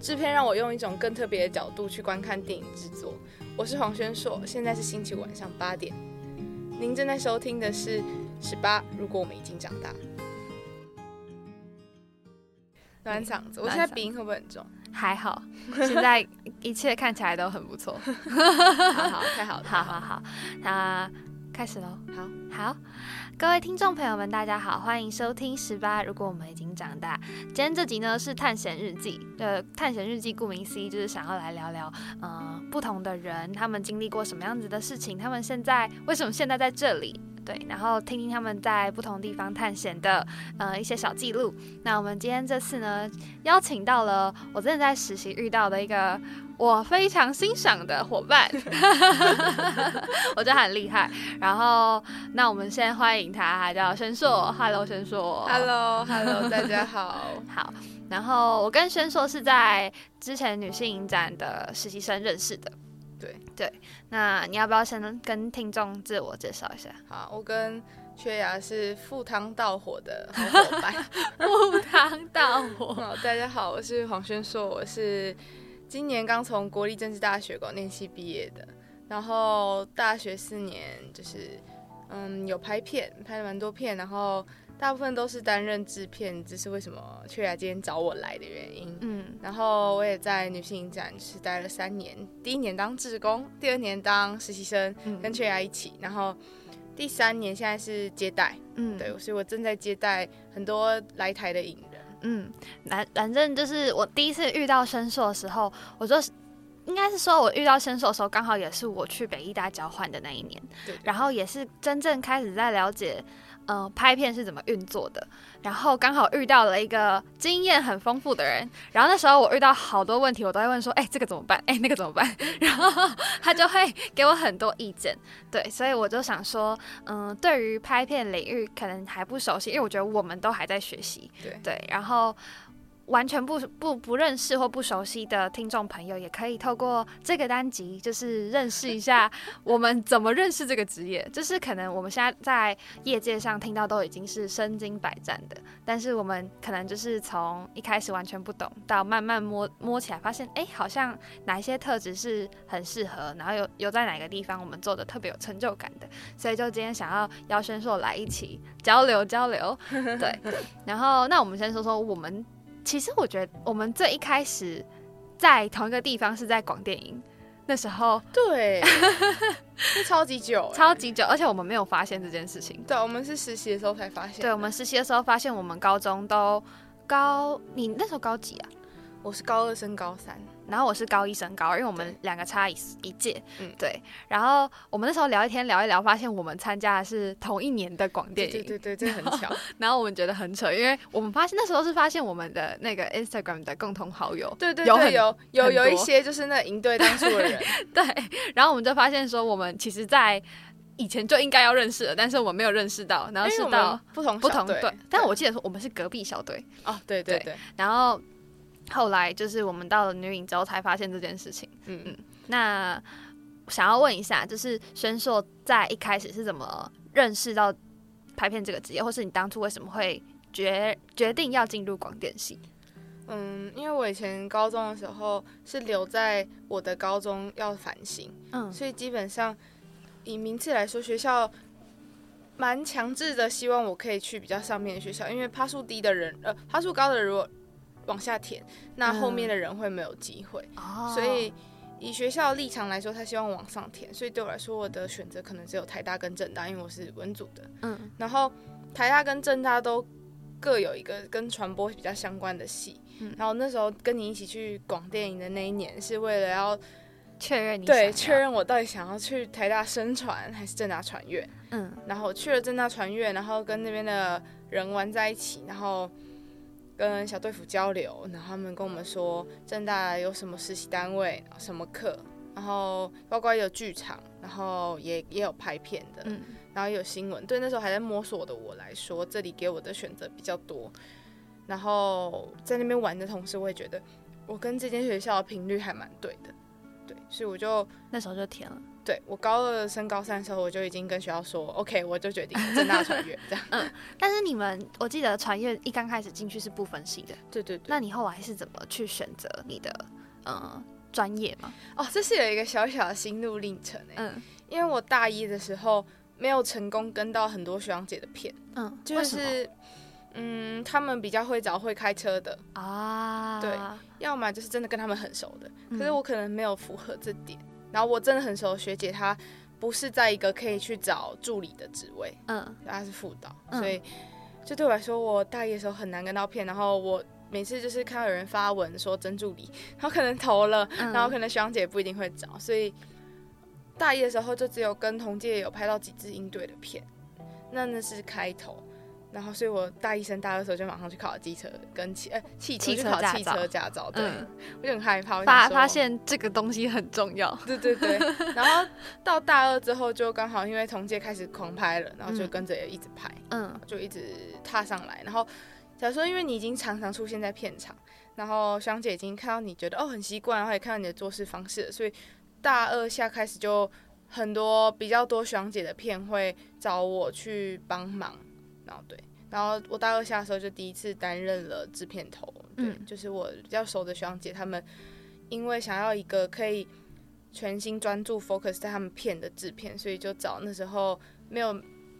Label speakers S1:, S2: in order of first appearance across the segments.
S1: 制片让我用一种更特别的角度去观看电影制作。我是黄轩硕，现在是星期五晚上八点。您正在收听的是《十八》，如果我们已经长大。暖嗓子，我现在鼻音会不会很重？
S2: 还好，现在一切看起来都很不错。
S1: 好好，太好了，
S2: 好好好，那开始喽。
S1: 好
S2: 好，各位听众朋友们，大家好，欢迎收听十八。如果我们已经长大，今天这集呢是探险日记。呃，探险日记顾名思义就是想要来聊聊，呃，不同的人他们经历过什么样子的事情，他们现在为什么现在在这里。对，然后听听他们在不同地方探险的呃一些小记录。那我们今天这次呢，邀请到了我真的在实习遇到的一个我非常欣赏的伙伴，我觉得很厉害。然后，那我们先欢迎他，他叫轩硕。Hello，轩硕。
S1: Hello，Hello，大家好。
S2: 好。然后我跟轩硕是在之前女性影展的实习生认识的。
S1: 对
S2: 对，那你要不要先跟听众自我介绍一下？
S1: 好，我跟缺牙是赴汤蹈火的好伙伴。
S2: 赴汤蹈火。
S1: 好，大家好，我是黄轩硕，我是今年刚从国立政治大学广电系毕业的，然后大学四年就是嗯有拍片，拍了蛮多片，然后。大部分都是担任制片，这是为什么雀雅今天找我来的原因。嗯，然后我也在女性影展是待了三年，第一年当志工，第二年当实习生，跟雀雅一起，然后第三年现在是接待。嗯，对，所以我正在接待很多来台的影人。
S2: 嗯，反反正就是我第一次遇到申硕的时候，我就应该是说我遇到申硕的时候，刚好也是我去北艺大交换的那一年，
S1: 对，
S2: 然后也是真正开始在了解。嗯，拍片是怎么运作的？然后刚好遇到了一个经验很丰富的人，然后那时候我遇到好多问题，我都会问说：“哎，这个怎么办？哎，那个怎么办？” 然后 他就会给我很多意见。对，所以我就想说，嗯，对于拍片领域可能还不熟悉，因为我觉得我们都还在学习。
S1: 对
S2: 对，然后。完全不不不认识或不熟悉的听众朋友，也可以透过这个单集，就是认识一下我们怎么认识这个职业。就是可能我们现在在业界上听到都已经是身经百战的，但是我们可能就是从一开始完全不懂，到慢慢摸摸起来，发现哎，好像哪一些特质是很适合，然后有有在哪个地方我们做的特别有成就感的，所以就今天想要邀轩硕来一起交流交流。对，然后那我们先说说我们。其实我觉得我们最一开始在同一个地方是在广电影，那时候
S1: 对，是超级久，
S2: 超级久，而且我们没有发现这件事情。
S1: 对，我们是实习的时候才发现。
S2: 对，我们实习的时候发现我们高中都高，你那时候高几啊？
S1: 我是高二升高三。
S2: 然后我是高一升高二，因为我们两个差一一届，嗯，对。然后我们那时候聊一天聊一聊，发现我们参加的是同一年的广电影，
S1: 对对对，这很巧。
S2: 然后我们觉得很扯，因为我们发现那时候是发现我们的那个 Instagram 的共同好友，
S1: 对对对，有有有一些就是那营队当初的人，
S2: 对。然后我们就发现说，我们其实，在以前就应该要认识了，但是我们没有认识到，然后是到
S1: 不同不同队。
S2: 但我记得说我们是隔壁小队
S1: 哦，对对对。
S2: 然后。后来就是我们到了女影之后才发现这件事情。嗯嗯，那想要问一下，就是宣硕在一开始是怎么认识到拍片这个职业，或是你当初为什么会决决定要进入广电系？
S1: 嗯，因为我以前高中的时候是留在我的高中要反省，嗯，所以基本上以名次来说，学校蛮强制的，希望我可以去比较上面的学校，因为趴数低的人，呃，趴数高的如果往下填，那后面的人会没有机会。所以以学校立场来说，他希望往上填。所以对我来说，我的选择可能只有台大跟政大，因为我是文组的。嗯，然后台大跟政大都各有一个跟传播比较相关的系。嗯，然后那时候跟你一起去广电影的那一年，是为了要
S2: 确认你
S1: 对确认我到底想要去台大声传还是政大传院。嗯，然后去了政大传院，然后跟那边的人玩在一起，然后。跟小队服交流，然后他们跟我们说正大有什么实习单位、什么课，然后包括有剧场，然后也也有拍片的，嗯，然后有新闻。对那时候还在摸索的我来说，这里给我的选择比较多。然后在那边玩的同时，我也觉得我跟这间学校的频率还蛮对的，对，所以我就
S2: 那时候就填了。
S1: 对我高二升高三的时候，我就已经跟学校说，OK，我就决定正大传阅这样。
S2: 嗯，但是你们，我记得传阅一刚开始进去是不分系的，
S1: 对对对。
S2: 那你后来是怎么去选择你的呃专业吗？
S1: 哦，这是有一个小小的心路历程哎。嗯。因为我大一的时候没有成功跟到很多学长姐的片，嗯，就是嗯，他们比较会找会开车的啊，对，要么就是真的跟他们很熟的，可是我可能没有符合这点。然后我真的很熟的学姐，她不是在一个可以去找助理的职位，嗯，她是副导，所以就对我来说，我大一的时候很难跟到片。然后我每次就是看到有人发文说真助理，然后可能投了，然后可能学长姐不一定会找，所以大一的时候就只有跟同届有拍到几支应对的片，那那是开头。然后，所以我大一升大二的时候就马上去考了机车跟汽呃汽汽车考汽车驾照。对，我就很害怕，
S2: 发发现这个东西很重要。
S1: 对对对。然后到大二之后，就刚好因为同届开始狂拍了，然后就跟着也一直拍，嗯，就一直踏上来。然后假如说，因为你已经常常出现在片场，然后香姐已经看到你觉得哦很习惯，然后也看到你的做事方式，所以大二下开始就很多比较多香姐的片会找我去帮忙。然后对，然后我大二下的时候就第一次担任了制片头，对，就是我比较熟的学长姐他们，因为想要一个可以全心专注 focus 在他们片的制片，所以就找那时候没有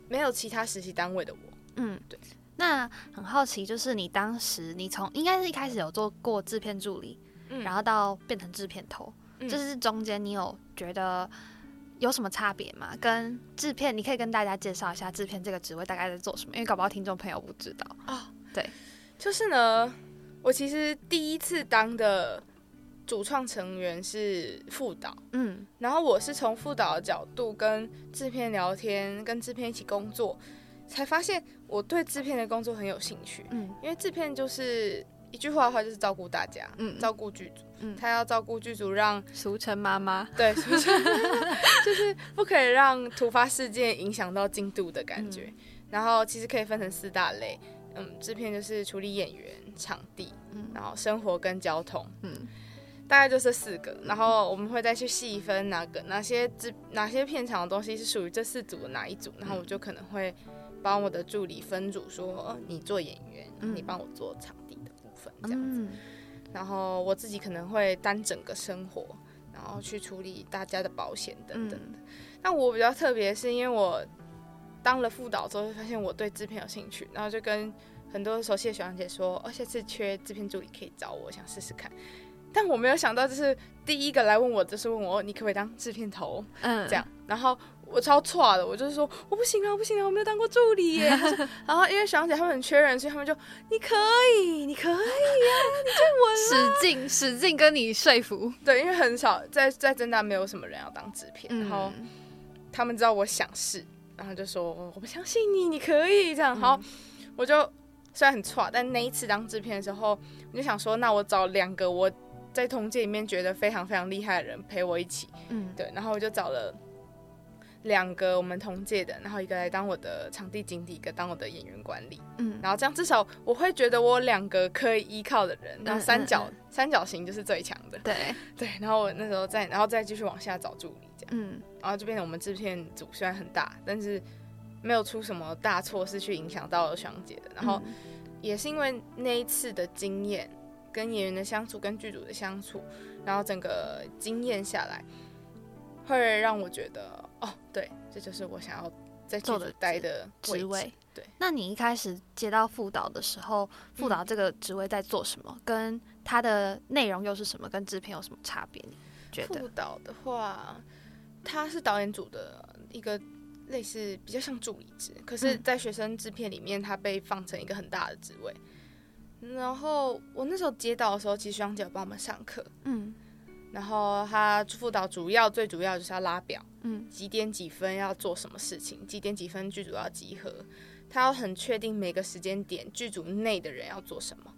S1: 没有其他实习单位的我。嗯，对。
S2: 那很好奇，就是你当时你从应该是一开始有做过制片助理，然后到变成制片头，就是中间你有觉得。有什么差别吗？跟制片，你可以跟大家介绍一下制片这个职位大概在做什么，因为搞不好听众朋友不知道。哦。对，
S1: 就是呢，我其实第一次当的主创成员是副导，嗯，然后我是从副导的角度跟制片聊天，跟制片一起工作，才发现我对制片的工作很有兴趣，嗯，因为制片就是。一句话的话就是照顾大家，嗯，照顾剧组，嗯，他要照顾剧组，让
S2: 俗称妈妈，
S1: 对，俗称就是不可以让突发事件影响到进度的感觉。然后其实可以分成四大类，嗯，制片就是处理演员、场地，嗯，然后生活跟交通，嗯，大概就这四个。然后我们会再去细分哪个哪些制哪些片场的东西是属于这四组的哪一组，然后我就可能会帮我的助理分组，说你做演员，你帮我做场地的部分。这样子，然后我自己可能会担整个生活，然后去处理大家的保险等等的。那我比较特别，是因为我当了副导之后，发现我对制片有兴趣，然后就跟很多熟悉的学长姐说：“哦，下次缺制片助理可以找我，想试试看。”但我没有想到，就是第一个来问我，就是问我你可不可以当制片头，嗯，这样，然后。我超错的，我就是说我不行啊，不行啊，我没有当过助理耶。然后因为小姐他们很缺人，所以他们就你可以，你可以呀，你就
S2: 稳使劲使劲跟你说服。
S1: 对，因为很少在在真大没有什么人要当制片，然后他们知道我想试，然后就说我不相信你，你可以这样。好，我就虽然很错，但那一次当制片的时候，我就想说，那我找两个我在同届里面觉得非常非常厉害的人陪我一起。嗯，对，然后我就找了。两个我们同届的，然后一个来当我的场地经理，一个当我的演员管理。嗯，然后这样至少我会觉得我两个可以依靠的人，然后三角三角形就是最强的。
S2: 对
S1: 对，然后我那时候再然后再继续往下找助理这样。嗯，然后就变成我们制片组虽然很大，但是没有出什么大错事去影响到双姐的。然后也是因为那一次的经验，跟演员的相处，跟剧组的相处，然后整个经验下来，会让我觉得。哦，对，这就是我想要在做的待的职位。对，
S2: 那你一开始接到副导的时候，副导这个职位在做什么？跟它的内容又是什么？跟制片有什么差别？你觉得？
S1: 副导的话，他是导演组的一个类似比较像助理职，可是，在学生制片里面，他被放成一个很大的职位。然后我那时候接到的时候，其实双姐帮我们上课。嗯。然后他副导主要最主要就是要拉表，嗯，几点几分要做什么事情，几点几分剧组要集合，他要很确定每个时间点剧组内的人要做什么。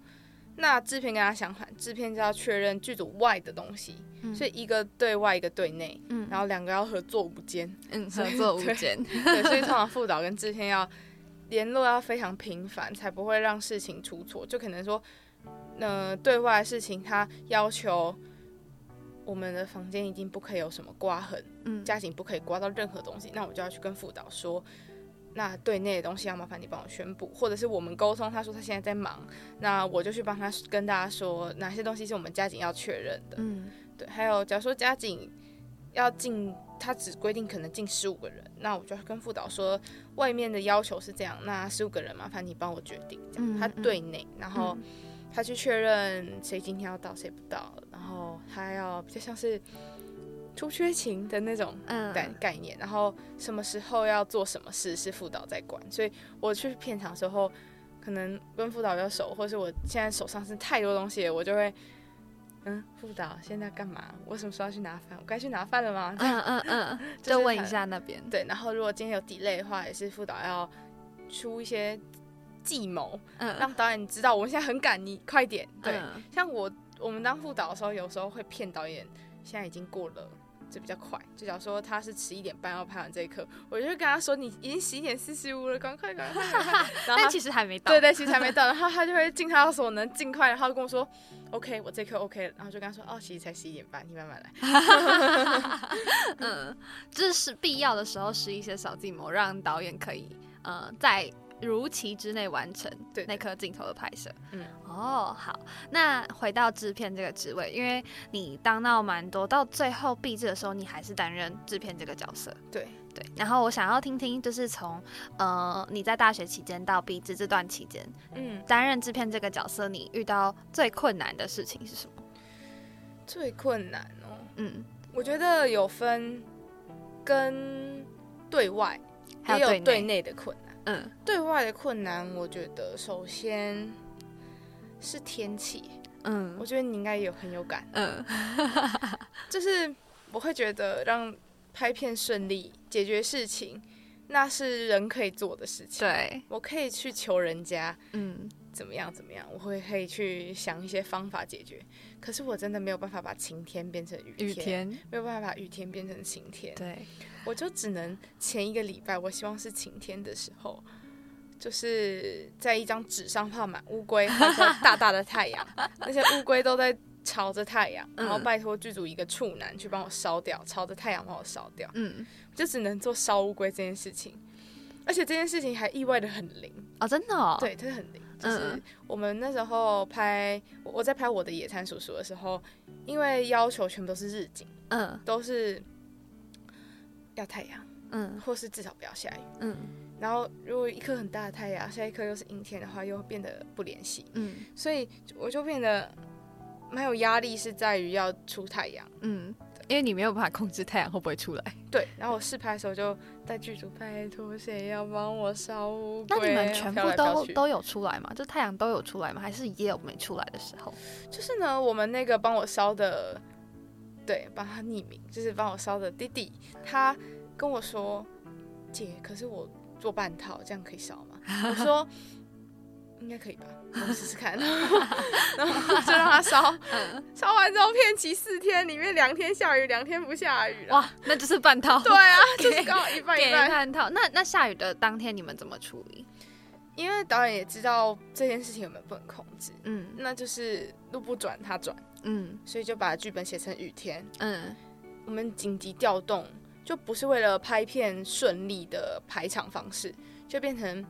S1: 那制片跟他相反，制片就要确认剧组外的东西，所以一个对外，一个对内，嗯，然后两个要合作无间，
S2: 嗯，合作无间，
S1: 对，所以通常副导跟制片要联络要非常频繁，才不会让事情出错。就可能说，呃，对外的事情他要求。我们的房间一定不可以有什么刮痕，嗯，家景不可以刮到任何东西，那我就要去跟副导说，那对内的东西要麻烦你帮我宣布，或者是我们沟通，他说他现在在忙，那我就去帮他跟大家说哪些东西是我们家景要确认的，嗯，对，还有假如说家景要进，他只规定可能进十五个人，那我就跟副导说，外面的要求是这样，那十五个人麻烦你帮我决定，这样他对内，然后。他去确认谁今天要到，谁不到，然后他要比较像是出缺勤的那种概概念，然后什么时候要做什么事是副导在管，所以我去片场的时候，可能跟副导比较熟，或是我现在手上是太多东西，我就会，嗯，副导现在干嘛？我什么时候要去拿饭？我该去拿饭了吗？
S2: 嗯嗯嗯，就问一下那边。
S1: 对，然后如果今天有 delay 的话，也是副导要出一些。计谋，嗯，让导演知道我们现在很赶，你快点。对，像我我们当副导的时候，有时候会骗导演，现在已经过了，就比较快。就假如说他是十一点半要拍完这一刻，我就跟他说你已经十一点四十五了，赶快赶快。
S2: 但其实还没到。
S1: 对对，其实还没到。然后他就会尽他所能尽快，然后跟我说 OK，我这刻 OK 了。然后就跟他说哦，其实才十一点半，你慢慢来。
S2: 嗯，这是必要的时候施一些小计谋，让导演可以呃在。如期之内完成那颗镜头的拍摄。嗯，哦，好，那回到制片这个职位，因为你当到蛮多，到最后毕制的时候，你还是担任制片这个角色。
S1: 对
S2: 对。然后我想要听听，就是从呃你在大学期间到毕制这段期间，嗯，担任制片这个角色，你遇到最困难的事情是什么？
S1: 最困难哦，嗯，我觉得有分跟对外，
S2: 还有
S1: 对内的困难。嗯，对外的困难，我觉得首先是天气。嗯，我觉得你应该有很有感。嗯，就是我会觉得让拍片顺利、解决事情，那是人可以做的事情。
S2: 对，
S1: 我可以去求人家，嗯，怎么样怎么样，我会可以去想一些方法解决。可是我真的没有办法把晴天变成雨天，没有办法把雨天变成晴天。
S2: 对。
S1: 我就只能前一个礼拜，我希望是晴天的时候，就是在一张纸上画满乌龟和大大的太阳，那些乌龟都在朝着太阳，然后拜托剧组一个处男去帮我烧掉，朝着太阳帮我烧掉。嗯，就只能做烧乌龟这件事情，而且这件事情还意外的很灵
S2: 啊！真的，
S1: 对，真的很灵。就是我们那时候拍，我在拍我的野餐叔叔的时候，因为要求全部都是日景，嗯，都是。要太阳，嗯，或是至少不要下雨，嗯。然后如果一颗很大的太阳，下一颗又是阴天的话，又变得不联系，嗯。所以我就变得蛮有压力，是在于要出太阳，
S2: 嗯，因为你没有办法控制太阳会不会出来。
S1: 对。然后我试拍的时候就在剧组拜托谁要帮我烧乌
S2: 龟？那你们全部都都有出来吗？就太阳都有出来吗？还是也有没出来的时候？
S1: 就是呢，我们那个帮我烧的。对，帮他匿名，就是帮我烧的弟弟，他跟我说：“姐，可是我做半套，这样可以烧吗？” 我说：“应该可以吧，我们试试看。”然后就让他烧，烧完之后片期四天，里面两天下雨，两天不下雨
S2: 哇，那就是半套。
S1: 对啊，就是刚好一半一半。
S2: 半套。那那下雨的当天你们怎么处理？
S1: 因为导演也知道这件事情有没有不能控制，嗯，那就是路不转他转。嗯，所以就把剧本写成雨天。嗯，我们紧急调动，就不是为了拍片顺利的排场方式，就变成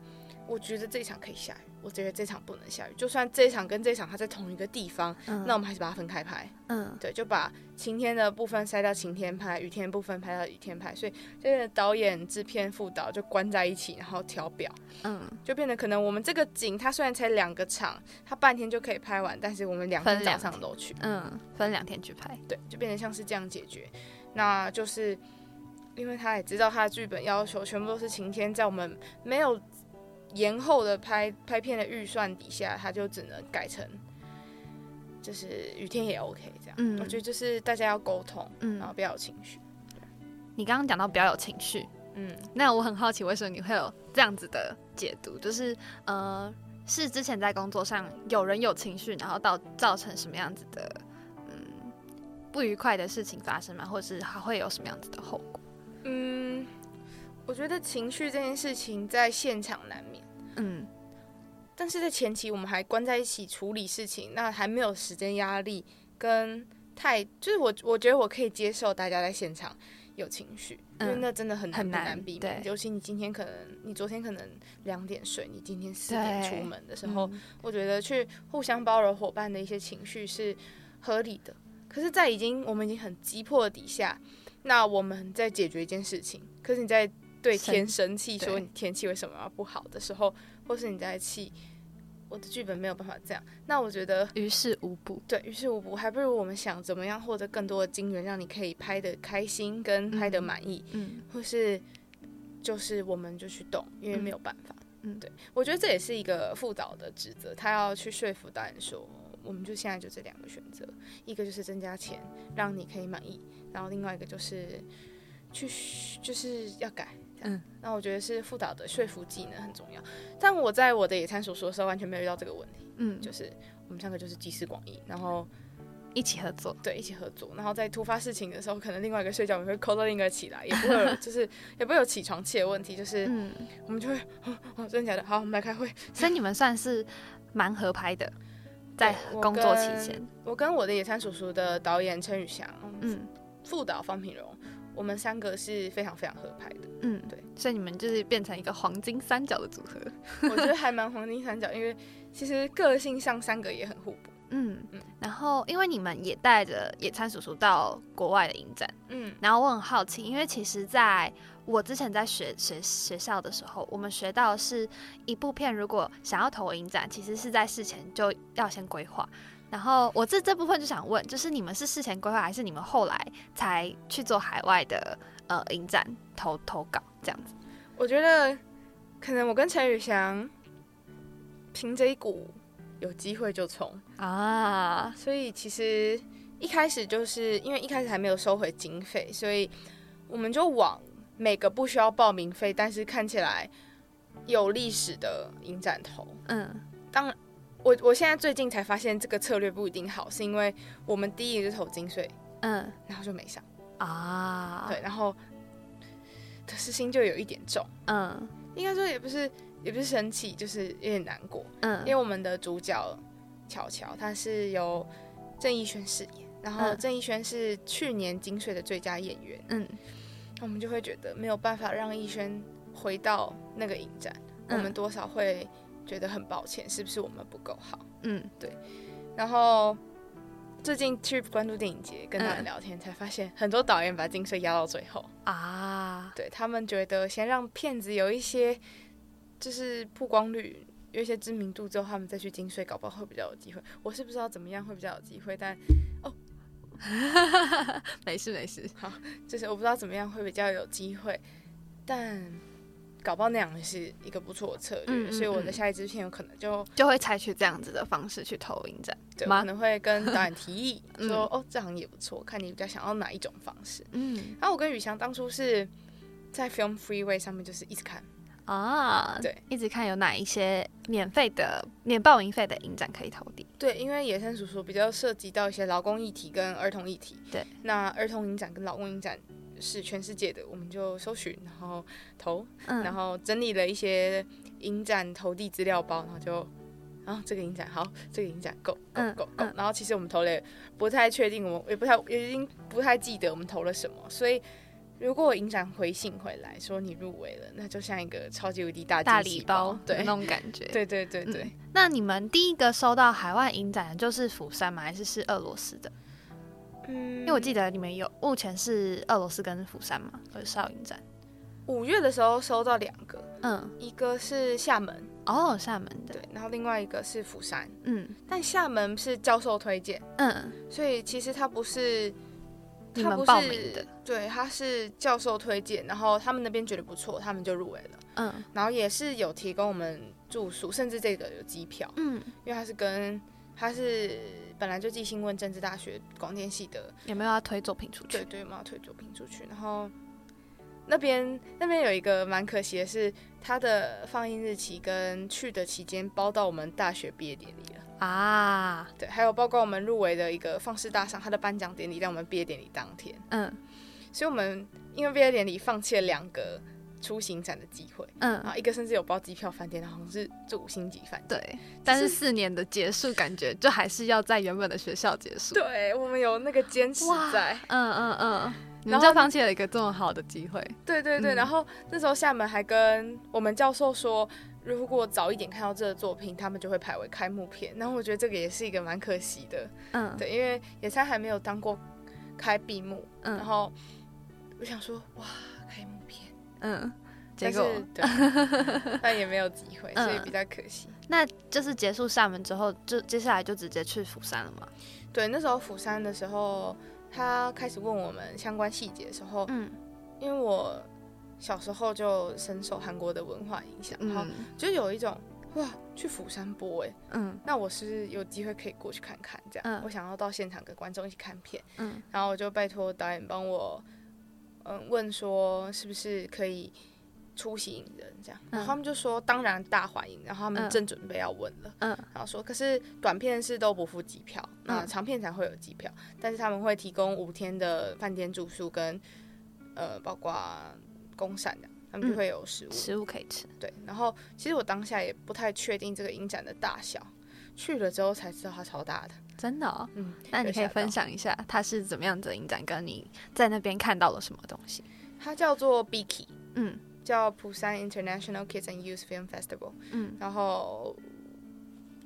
S1: 我觉得这一场可以下雨。我觉得这场不能下雨，就算这一场跟这场它在同一个地方，那我们还是把它分开拍。嗯，对，就把晴天的部分塞到晴天拍，雨天的部分拍到雨天拍，所以这个导演、制片、副导就关在一起，然后调表。嗯，就变得可能我们这个景它虽然才两个场，它半天就可以拍完，但是我们两天早上都去。
S2: 嗯，分两天去拍。
S1: 对，就变成像是这样解决。那就是因为他也知道他的剧本要求全部都是晴天，在我们没有。延后的拍拍片的预算底下，他就只能改成，就是雨天也 OK 这样。嗯，我觉得就是大家要沟通，嗯，然后不要有情绪。
S2: 你刚刚讲到不要有情绪，嗯，那我很好奇，为什么你会有这样子的解读？就是呃，是之前在工作上有人有情绪，然后到造成什么样子的嗯不愉快的事情发生吗？或者是还会有什么样子的后果？嗯。
S1: 我觉得情绪这件事情在现场难免，嗯，但是在前期我们还关在一起处理事情，那还没有时间压力跟太，就是我我觉得我可以接受大家在现场有情绪，因为那真的很难很难避免。尤其你今天可能，你昨天可能两点睡，你今天四点出门的时候，我觉得去互相包容伙伴的一些情绪是合理的。可是，在已经我们已经很急迫的底下，那我们在解决一件事情，可是你在对天生气，说你天气为什么要不好的时候，或是你在气。我的剧本没有办法这样，那我觉得
S2: 于事无补。
S1: 对于事无补，还不如我们想怎么样获得更多的金源，让你可以拍的开心跟拍的满意。嗯，或是就是我们就去动，因为没有办法。嗯，对，我觉得这也是一个副导的职责，他要去说服导演说，我们就现在就这两个选择，一个就是增加钱让你可以满意，然后另外一个就是去就是要改。嗯，那我觉得是副导的说服技能很重要。但我在我的野餐所说的时候，完全没有遇到这个问题。嗯，就是我们三个就是集思广益，然后
S2: 一起合作，
S1: 对，一起合作。然后在突发事情的时候，可能另外一个睡觉也会 call 到另一个起来，也不会 就是也不会有起床气的问题。就是嗯，我们就会哦，真的假的？好，我们来开会。
S2: 所以你们算是蛮合拍的，在工作期间，
S1: 我跟我的野餐叔叔的导演陈宇翔，嗯，副导方品荣。我们三个是非常非常合拍的，嗯，对，
S2: 所以你们就是变成一个黄金三角的组合，
S1: 我觉得还蛮黄金三角，因为其实个性上三个也很互补，
S2: 嗯嗯。然后因为你们也带着野餐叔叔到国外的影展，嗯，然后我很好奇，因为其实在我之前在学学学校的时候，我们学到是一部片如果想要投影展，其实是在事前就要先规划。然后我这这部分就想问，就是你们是事前规划，还是你们后来才去做海外的呃影展投投稿这样子？
S1: 我觉得可能我跟陈宇翔凭着一股有机会就冲啊，所以其实一开始就是因为一开始还没有收回经费，所以我们就往每个不需要报名费，但是看起来有历史的影展投。嗯，当。我我现在最近才发现这个策略不一定好，是因为我们第一个就投金税，嗯，然后就没上啊，对，然后可是心就有一点重，嗯，应该说也不是也不是生气，就是有点难过，嗯，因为我们的主角巧巧他是由郑义轩饰演，然后郑义轩是去年金税的最佳演员，嗯，我们就会觉得没有办法让义轩回到那个影展，我们多少会。觉得很抱歉，是不是我们不够好？嗯，对。然后最近去关注电影节，跟他们聊天，才发现很多导演把金税压到最后啊。对他们觉得先让片子有一些就是曝光率，有一些知名度之后，他们再去金税，搞不好会比较有机会。我是不知道怎么样会比较有机会，但哦，
S2: 没事没事。
S1: 好，就是我不知道怎么样会比较有机会，但。搞不好那样是一个不错的策略，所以我的下一支片有可能就
S2: 就会采取这样子的方式去投影展，
S1: 对，可能会跟导演提议 说，哦，这样也不错，看你比较想要哪一种方式。嗯，然后我跟宇翔当初是在 Film Freeway 上面就是一直看。啊，对，
S2: 一直看有哪一些免费的免报名费的影展可以投递。
S1: 对，因为野生叔叔比较涉及到一些劳工议题跟儿童议题，
S2: 对，
S1: 那儿童影展跟劳工影展。是全世界的，我们就搜寻，然后投，然后整理了一些影展投递资料包，然后就，然后这个影展好，这个影展够，够够够。然后其实我们投了，不太确定，我们也不太也，已经不太记得我们投了什么。所以如果影展回信回来说你入围了，那就像一个超级无敌大
S2: 大礼包，
S1: 对
S2: 那种感觉。
S1: 对对对对。
S2: 那你们第一个收到海外影展的就是釜山吗？还是是俄罗斯的？嗯，因为我记得你们有目前是俄罗斯跟釜山嘛，和少影展。
S1: 五月的时候收到两个，嗯，一个是厦门，
S2: 哦，厦门的，
S1: 对，然后另外一个是釜山，嗯，但厦门是教授推荐，嗯，所以其实他不是
S2: 他们报名的，
S1: 对，他是教授推荐，然后他们那边觉得不错，他们就入围了，嗯，然后也是有提供我们住宿，甚至这个有机票，嗯，因为他是跟他是。本来就寄信问政治大学广电系的
S2: 有没有要推作品出去？
S1: 对对，有没有推作品出去？然后那边那边有一个蛮可惜的是，他的放映日期跟去的期间包到我们大学毕业典礼了啊。对，还有包括我们入围的一个放肆大赏，他的颁奖典礼在我们毕业典礼当天。嗯，所以我们因为毕业典礼放弃了两个出行展的机会，嗯，然后一个甚至有包机票饭店，好像是住五星级饭店，
S2: 对。但是四年的结束，感觉就还是要在原本的学校结束。
S1: 对我们有那个坚持在，
S2: 嗯嗯嗯，然后放弃了一个这么好的机会。
S1: 对对对，然后那时候厦门还跟我们教授说。如果早一点看到这个作品，他们就会排为开幕片。然后我觉得这个也是一个蛮可惜的，嗯，对，因为野餐还没有当过开闭幕，嗯，然后我想说，哇，开幕片，嗯，结果对，但也没有机会，所以比较可惜。
S2: 那就是结束厦门之后，就接下来就直接去釜山了吗？
S1: 对，那时候釜山的时候，他开始问我们相关细节的时候，嗯，因为我。小时候就深受韩国的文化影响，然后就有一种哇，去釜山播哎，嗯，那我是有机会可以过去看看，这样，我想要到现场跟观众一起看片，嗯，然后我就拜托导演帮我，嗯，问说是不是可以出席引人这样，然后他们就说当然大欢迎，然后他们正准备要问了，嗯，然后说可是短片是都不付机票，那长片才会有机票，但是他们会提供五天的饭店住宿跟呃，包括。公膳的，他们就会有食物，
S2: 食物可以吃。
S1: 对，然后其实我当下也不太确定这个影展的大小，去了之后才知道它超大的，
S2: 真的。嗯，那你可以分享一下它是怎么样的影展，跟你在那边看到了什么东西？
S1: 它叫做 BIKI，嗯，叫釜山 International Kids and Youth Film Festival，嗯，然后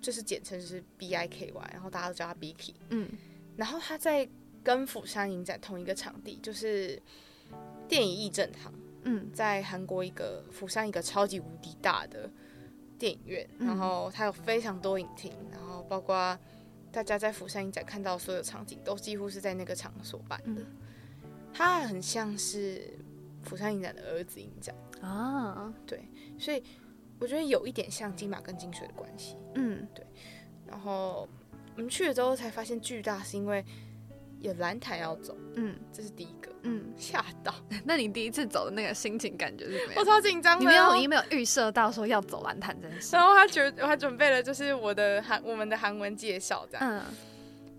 S1: 就是简称是 BIKY，然后大家都叫它 BIKI，嗯，然后它在跟釜山影展同一个场地，就是电影艺正堂。嗯，在韩国一个釜山一个超级无敌大的电影院，然后它有非常多影厅，然后包括大家在釜山影展看到所有场景都几乎是在那个场所办的。它很像是釜山影展的儿子影展啊，对，所以我觉得有一点像金马跟金水的关系。嗯，对。然后我们去了之后才发现巨大，是因为有蓝毯要走。嗯，这是第一个。嗯，吓到。
S2: 那你第一次走的那个心情感觉是怎么样？
S1: 我超紧张的。
S2: 你没有，你没有预设到说要走蓝毯，这件事。
S1: 然后他觉，我还准备了就是我的韩，我们的韩文介绍这样。嗯。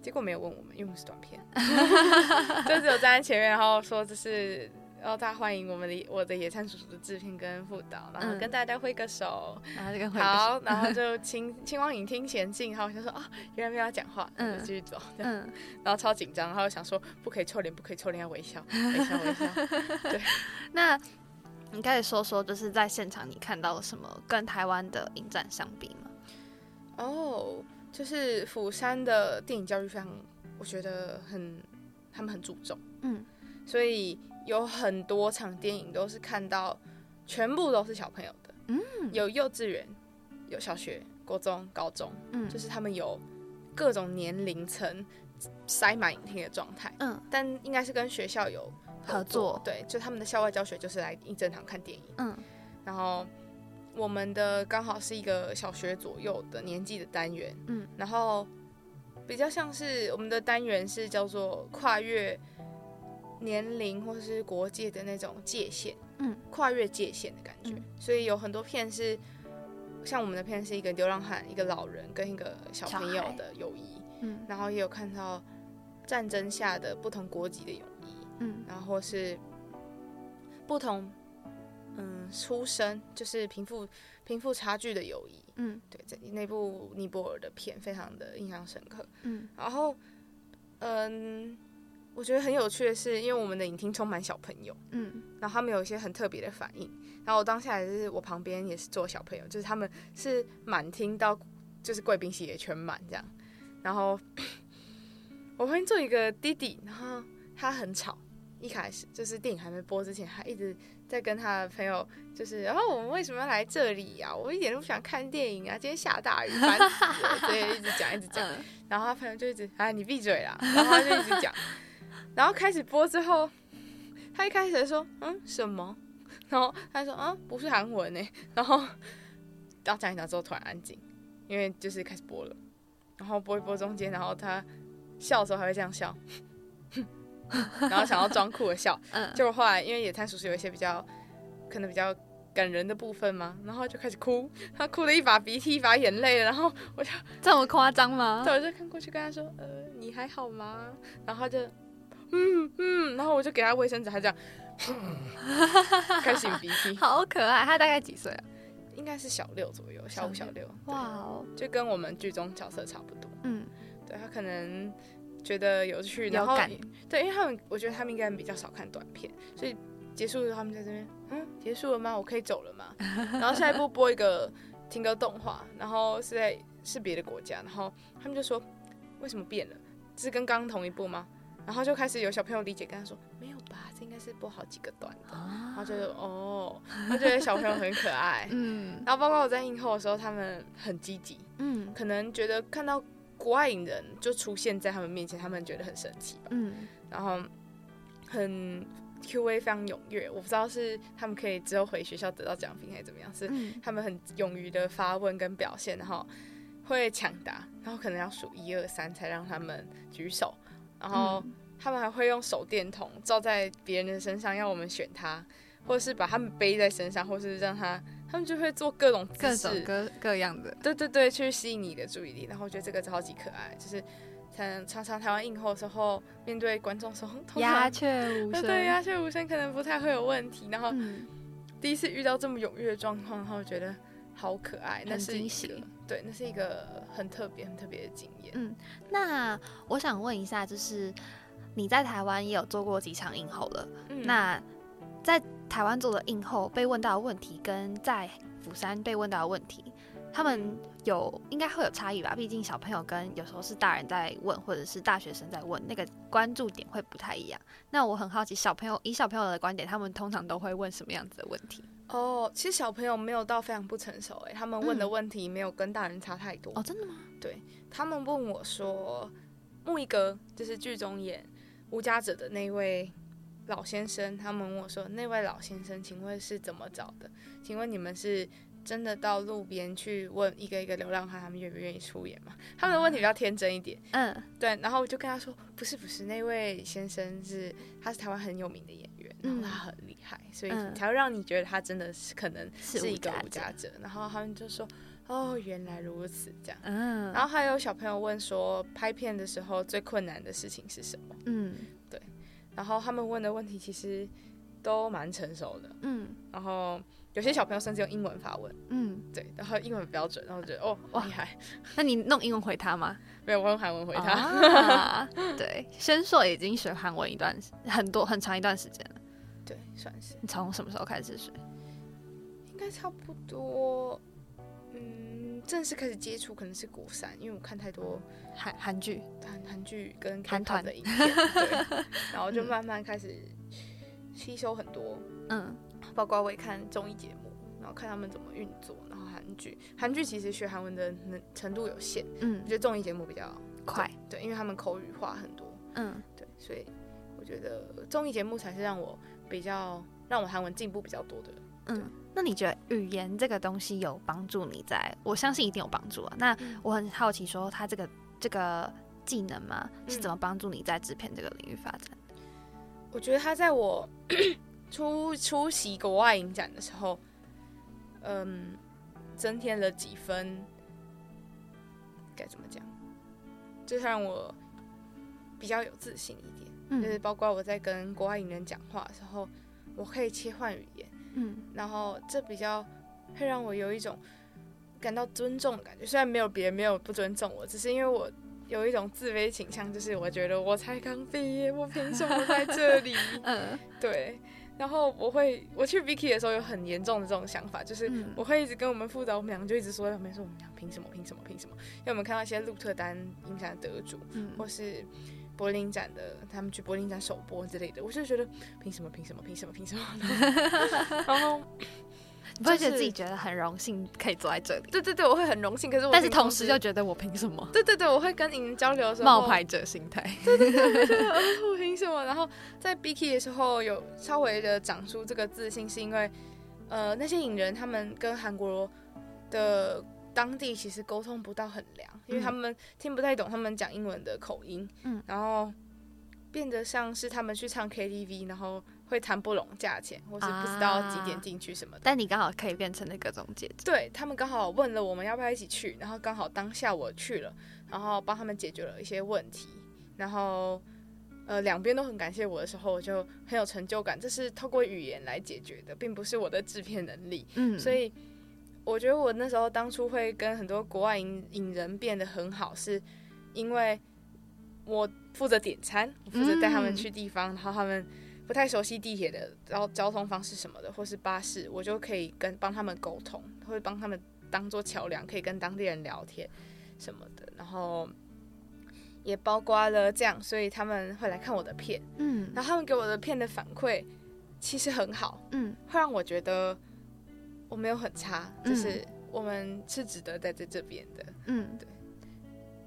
S1: 结果没有问我们，因为我们是短片，就只有站在前面，然后说这是。然后大家欢迎我们的我的野餐叔叔的制片跟副导，然后跟大家挥个手，
S2: 然后就跟
S1: 好，然后就青青光影厅前进。然后我就说啊，原来没有讲话，嗯，继续走，嗯，然后超紧张，然后想说不可以臭脸，不可以臭脸，要微笑，微笑，微笑。对，
S2: 那你可以说说，就是在现场你看到了什么跟台湾的影展相比吗？
S1: 哦，就是釜山的电影教育非常，我觉得很，他们很注重，嗯，所以。有很多场电影都是看到，全部都是小朋友的，嗯，有幼稚园，有小学、国中、高中，嗯，就是他们有各种年龄层塞满影厅的状态，嗯，但应该是跟学校有合作，对，就他们的校外教学就是来映正堂看电影，嗯，然后我们的刚好是一个小学左右的年纪的单元，嗯，然后比较像是我们的单元是叫做跨越。年龄或是国界的那种界限，嗯，跨越界限的感觉，所以有很多片是像我们的片是一个流浪汉、一个老人跟一个小朋友的友谊，嗯，然后也有看到战争下的不同国籍的友谊，嗯，然后是不同嗯出身就是贫富贫富差距的友谊，嗯，对，在那部尼泊尔的片非常的印象深刻，嗯，然后嗯。我觉得很有趣的是，因为我们的影厅充满小朋友，嗯，然后他们有一些很特别的反应。然后我当下也是，我旁边也是坐小朋友，就是他们是满厅到就是贵宾席也全满这样。然后 我旁边坐一个弟弟，然后他很吵，一开始就是电影还没播之前，他一直在跟他的朋友就是，然后我们为什么要来这里呀？我一点都不想看电影啊！今天下大雨，烦死了，所以一直讲一直讲。然后他朋友就一直，哎，你闭嘴啦！然后他就一直讲。然后开始播之后，他一开始说嗯什么，然后他说啊不是韩文呢，然后然后讲一讲之后突然安静，因为就是开始播了，然后播一播中间，然后他笑的时候还会这样笑，然后想要装酷的笑，嗯，结果后来因为野餐叔叔有一些比较可能比较感人的部分嘛，然后就开始哭，他哭了一把鼻涕一把眼泪，然后我就
S2: 这么夸张吗？
S1: 对，我就看过去跟他说呃你还好吗？然后他就。嗯嗯，然后我就给他卫生纸，他这样，开始擤鼻涕，
S2: 好可爱。他大概几岁啊？
S1: 应该是小六左右，小五小六。哇哦，就跟我们剧中角色差不多。嗯，对他可能觉得有趣，然后对，因为他们我觉得他们应该比较少看短片，所以结束的时候他们在这边，嗯，结束了吗？我可以走了吗？然后下一步播一个听歌动画，然后是在是别的国家，然后他们就说为什么变了？是跟刚刚同一部吗？然后就开始有小朋友理解，跟他说没有吧，这应该是播好几个段的。然后觉得哦，他觉得小朋友很可爱。嗯。然后包括我在映后的时候，他们很积极。嗯。可能觉得看到国外影人就出现在他们面前，他们觉得很神奇吧。嗯。然后很 Q&A 非常踊跃，我不知道是他们可以之后回学校得到奖品还是怎么样，是他们很勇于的发问跟表现，然后。会抢答，然后可能要数一二三才让他们举手，然后他们还会用手电筒照在别人的身上，要我们选他，或者是把他们背在身上，或是让他，他们就会做各种
S2: 各种各各样的，
S1: 对对对，去吸引你的注意力。然后我觉得这个超级可爱，就是常常常台湾映后的时候，面对观众时候，
S2: 鸦雀无声，
S1: 对鸦雀无声可能不太会有问题。然后第一次遇到这么踊跃的状况，然后觉得。好可爱，那是一个对，那是一个很特别、很特别的经验。嗯，
S2: 那我想问一下，就是你在台湾也有做过几场应后了？嗯那在台湾做的应后被问到的问题，跟在釜山被问到的问题，他们有应该会有差异吧？毕竟小朋友跟有时候是大人在问，或者是大学生在问，那个关注点会不太一样。那我很好奇，小朋友以小朋友的观点，他们通常都会问什么样子的问题？
S1: 哦，其实小朋友没有到非常不成熟哎，他们问的问题没有跟大人差太多
S2: 哦，真的吗？
S1: 对他们问我说，木一哥就是剧中演无家者的那位老先生，他们问我说，那位老先生，请问是怎么找的？请问你们是真的到路边去问一个一个流浪汉，他们愿不愿意出演吗？他们的问题比较天真一点，嗯，对，然后我就跟他说，不是不是，那位先生是他是台湾很有名的演员，然后他很厉害，所以才会让你觉得他真的是可能是一个无家者。然后他们就说，哦，原来如此，这样。嗯。然后还有小朋友问说，拍片的时候最困难的事情是什么？嗯，对。然后他们问的问题其实都蛮成熟的。嗯。然后有些小朋友甚至用英文发问。嗯，对。然后英文标准，然后觉得哦，厉害。
S2: 那你弄英文回他吗？
S1: 没有，我用韩文回他。
S2: 对，申硕已经学韩文一段很多很长一段时间了。
S1: 对，算是。
S2: 你从什么时候开始学？
S1: 应该差不多，嗯，正式开始接触可能是国三，因为我看太多
S2: 韩韩剧、
S1: 韩韩剧跟韩团的影片，对，然后就慢慢开始吸收很多，嗯，包括我也看综艺节目，然后看他们怎么运作，然后韩剧，韩剧其实学韩文的能程度有限，嗯，我觉得综艺节目比较
S2: 快，
S1: 对，因为他们口语化很多，嗯，对，所以我觉得综艺节目才是让我。比较让我韩文进步比较多的，
S2: 嗯，那你觉得语言这个东西有帮助你？在我相信一定有帮助啊。那我很好奇，说他这个这个技能嘛，是怎么帮助你在制片这个领域发展？
S1: 我觉得他在我 出出席国外影展的时候，嗯，增添了几分，该怎么讲？就让我比较有自信一点。就是包括我在跟国外影人讲话的时候，我可以切换语言，嗯，然后这比较会让我有一种感到尊重的感觉。虽然没有别人没有不尊重我，只是因为我有一种自卑倾向，就是我觉得我才刚毕业，我凭什么在这里？嗯，对。然后我会我去 Vicky 的时候有很严重的这种想法，就是我会一直跟我们副导，我们两个就一直说，我们俩凭什么？凭什么？凭什么？因为我们看到一些鹿特丹影展得主，或是。柏林展的，他们去柏林展首播之类的，我就觉得凭什么？凭什么？凭什么？凭什么？然后
S2: 你不会觉得自己觉得很荣幸可以坐在这里？
S1: 对对对，我会很荣幸。可是我，
S2: 但是同时又觉得我凭什么？
S1: 对对对，我会跟你们交流的时候，
S2: 冒牌者心态。
S1: 对对对，我凭什么？然后在 B K 的时候有稍微的长出这个自信，是因为呃那些影人他们跟韩国的。当地其实沟通不到很良，因为他们听不太懂他们讲英文的口音，嗯，然后变得像是他们去唱 KTV，然后会谈不拢价钱，或是不知道几点进去什么的。
S2: 但你刚好可以变成那个中介，
S1: 对他们刚好问了我们要不要一起去，然后刚好当下我去了，然后帮他们解决了一些问题，然后呃两边都很感谢我的时候，我就很有成就感。这是透过语言来解决的，并不是我的制片能力。嗯，所以我觉得我那时候当初会跟很多国外影影人变得很好，是因为我负责点餐，我负责带他们去地方，然后他们不太熟悉地铁的然后交通方式什么的，或是巴士，我就可以跟帮他们沟通，会帮他们当做桥梁，可以跟当地人聊天什么的，然后。也包括了这样，所以他们会来看我的片，嗯，然后他们给我的片的反馈其实很好，嗯，会让我觉得我没有很差，就是我们是值得待在这边的，嗯，对。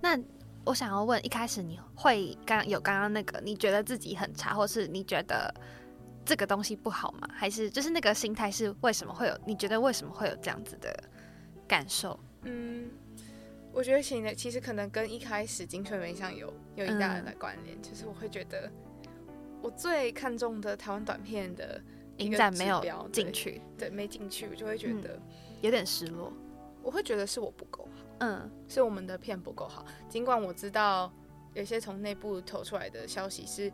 S2: 那我想要问，一开始你会刚有刚刚那个，你觉得自己很差，或是你觉得这个东西不好吗？还是就是那个心态是为什么会有？你觉得为什么会有这样子的感受？嗯。
S1: 我觉得行的其实可能跟一开始金翠梅上有有一大的关联，就是我会觉得我最看重的台湾短片的
S2: 影展没有进去，
S1: 对，没进去，我就会觉得
S2: 有点失落。
S1: 我会觉得是我不够好，嗯，是我们的片不够好。尽管我知道有些从内部投出来的消息是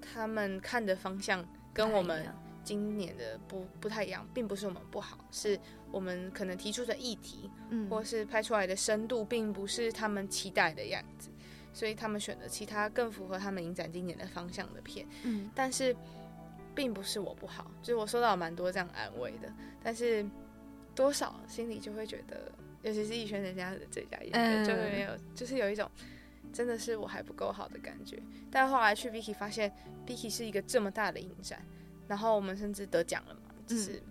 S1: 他们看的方向跟我们。今年的不不太一样，并不是我们不好，是我们可能提出的议题，嗯，或是拍出来的深度，并不是他们期待的样子，所以他们选择其他更符合他们影展今年的方向的片，嗯，但是并不是我不好，就是我收到蛮多这样安慰的，但是多少心里就会觉得，尤其是逸轩人家的这家演员，就会没有，就是有一种真的是我还不够好的感觉，但后来去 Vicky 发现，Vicky 是一个这么大的影展。然后我们甚至得奖了嘛，就是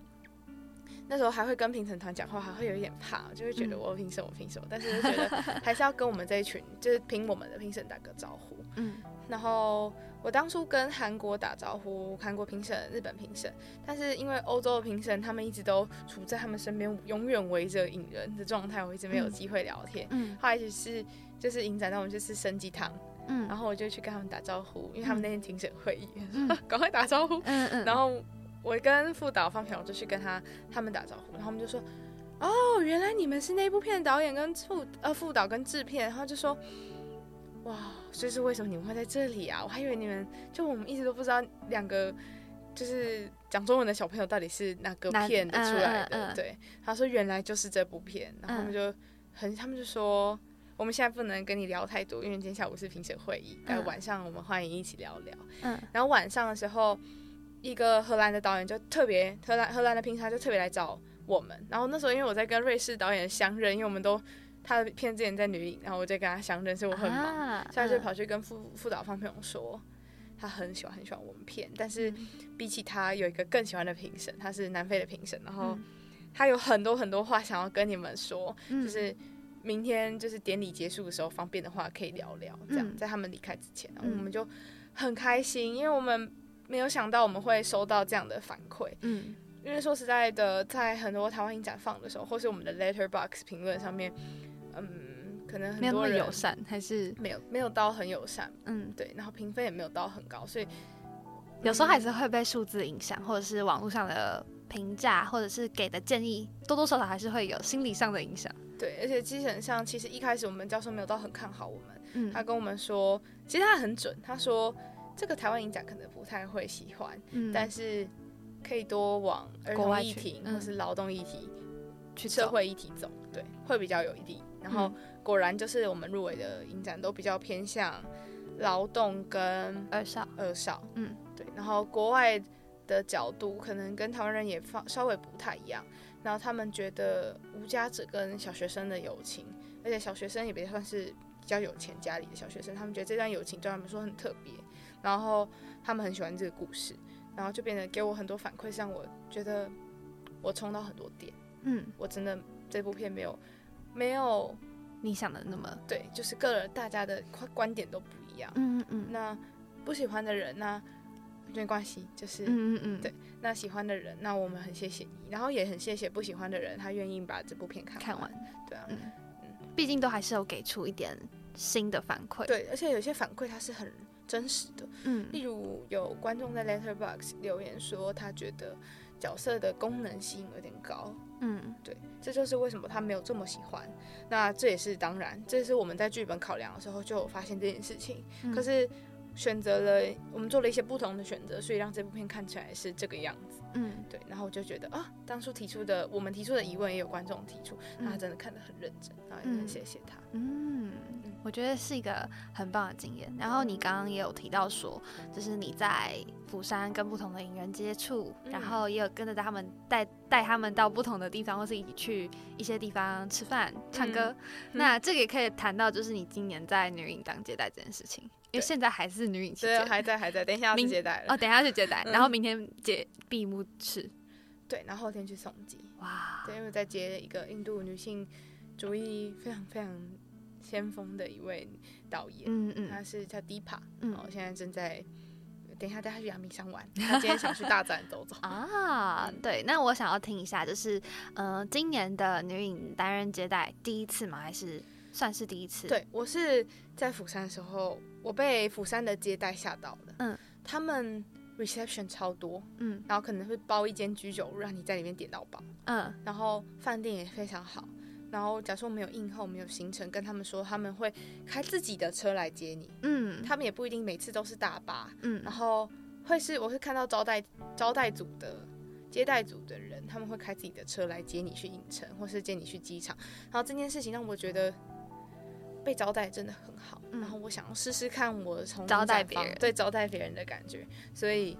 S1: 那时候还会跟评审团讲话，还会有一点怕，就会觉得我评审我评审，但是就觉得还是要跟我们这一群就是评我们的评审打个招呼。嗯，然后我当初跟韩国打招呼，韩国评审、日本评审，但是因为欧洲的评审他们一直都处在他们身边，永远围着影人的状态，我一直没有机会聊天。嗯，后来就是就是影展，那我们就是升级堂。嗯，然后我就去跟他们打招呼，因为他们那天庭审会议，赶快打招呼。嗯嗯。然后我跟副导方平就去跟他他们打招呼，然后他们就说：“哦，原来你们是那部片导演跟副呃副导跟制片。”然后就说：“哇，所以是为什么你们会在这里啊？我还以为你们就我们一直都不知道两个就是讲中文的小朋友到底是哪个片的出来的。”对，他说：“原来就是这部片。”然后他们就很，他们就说。我们现在不能跟你聊太多，因为今天下午是评审会议。但晚上我们欢迎一起聊聊。嗯，然后晚上的时候，一个荷兰的导演就特别荷兰荷兰的评审就特别来找我们。然后那时候因为我在跟瑞士导演相认，因为我们都他的片之前在女影，然后我在跟他相认，所以我很忙，所以就跑去跟副副导方朋友说，他很喜欢很喜欢我们片，但是比起他有一个更喜欢的评审，他是南非的评审，然后他有很多很多话想要跟你们说，就是。明天就是典礼结束的时候，方便的话可以聊聊。这样在他们离开之前，我们就很开心，因为我们没有想到我们会收到这样的反馈。嗯，因为说实在的，在很多台湾影展放的时候，或是我们的 Letterbox 评论上面，嗯，可能很多人
S2: 友善还是
S1: 没有没有到很友善。嗯，对，然后评分也没有到很高，所以
S2: 有时候还是会被数字影响，或者是网络上的评价，或者是给的建议，多多少少还是会有心理上的影响。
S1: 对，而且基本上，其实一开始我们教授没有到很看好我们。嗯，他跟我们说，其实他很准。他说，这个台湾影展可能不太会喜欢，嗯，但是可以多往儿童议题或是劳动议题、去社会议题走，对，会比较有利。然后果然就是我们入围的影展都比较偏向劳动跟
S2: 二少、
S1: 二少，嗯，对。然后国外的角度可能跟台湾人也放稍微不太一样。然后他们觉得无家者跟小学生的友情，而且小学生也别算是比较有钱家里的小学生，他们觉得这段友情对他们说很特别，然后他们很喜欢这个故事，然后就变得给我很多反馈，让我觉得我冲到很多点，嗯，我真的这部片没有没有
S2: 你想的那么
S1: 对，就是个人大家的观观点都不一样，嗯嗯嗯，那不喜欢的人呢？没关系，就是嗯嗯嗯，对，那喜欢的人，那我们很谢谢你，然后也很谢谢不喜欢的人，他愿意把这部片看
S2: 看完，
S1: 对啊，嗯。
S2: 嗯，毕竟都还是有给出一点新的反馈，
S1: 对，而且有些反馈它是很真实的，嗯，例如有观众在 Letterbox 留言说他觉得角色的功能性有点高，嗯，对，这就是为什么他没有这么喜欢，那这也是当然，这是我们在剧本考量的时候就有发现这件事情，可是。选择了，我们做了一些不同的选择，所以让这部片看起来是这个样子。嗯，对。然后我就觉得啊，当初提出的我们提出的疑问也有观众提出，那他真的看得很认真，然后也很谢谢他。
S2: 嗯，我觉得是一个很棒的经验。然后你刚刚也有提到说，就是你在釜山跟不同的影人接触，然后也有跟着他们带带他们到不同的地方，或是一起去一些地方吃饭、唱歌。那这个也可以谈到，就是你今年在女影当接待这件事情。因为现在还是女影期间，
S1: 还在还在，等一下要去接待了。
S2: 哦，等一下去接待，然后明天接闭幕式，
S1: 对，然后后天去送机。哇，对，因为在接一个印度女性主义非常非常先锋的一位导演，嗯嗯，他是叫 Deepa，嗯，我现在正在等一下带他去阳明山玩，他今天想去大自然走走
S2: 啊。对，那我想要听一下，就是呃，今年的女影担任接待第一次吗？还是算是第一次？
S1: 对我是在釜山的时候。我被釜山的接待吓到了，嗯，他们 reception 超多，嗯，然后可能会包一间居酒屋让你在里面点到饱，嗯，然后饭店也非常好，然后假说没有应后没有行程，跟他们说他们会开自己的车来接你，嗯，他们也不一定每次都是大巴，嗯，然后会是我会看到招待招待组的接待组的人，他们会开自己的车来接你去影城，或是接你去机场，然后这件事情让我觉得。被招待真的很好，然后我想要试试看我从
S2: 招待别人
S1: 对招待别人的感觉，所以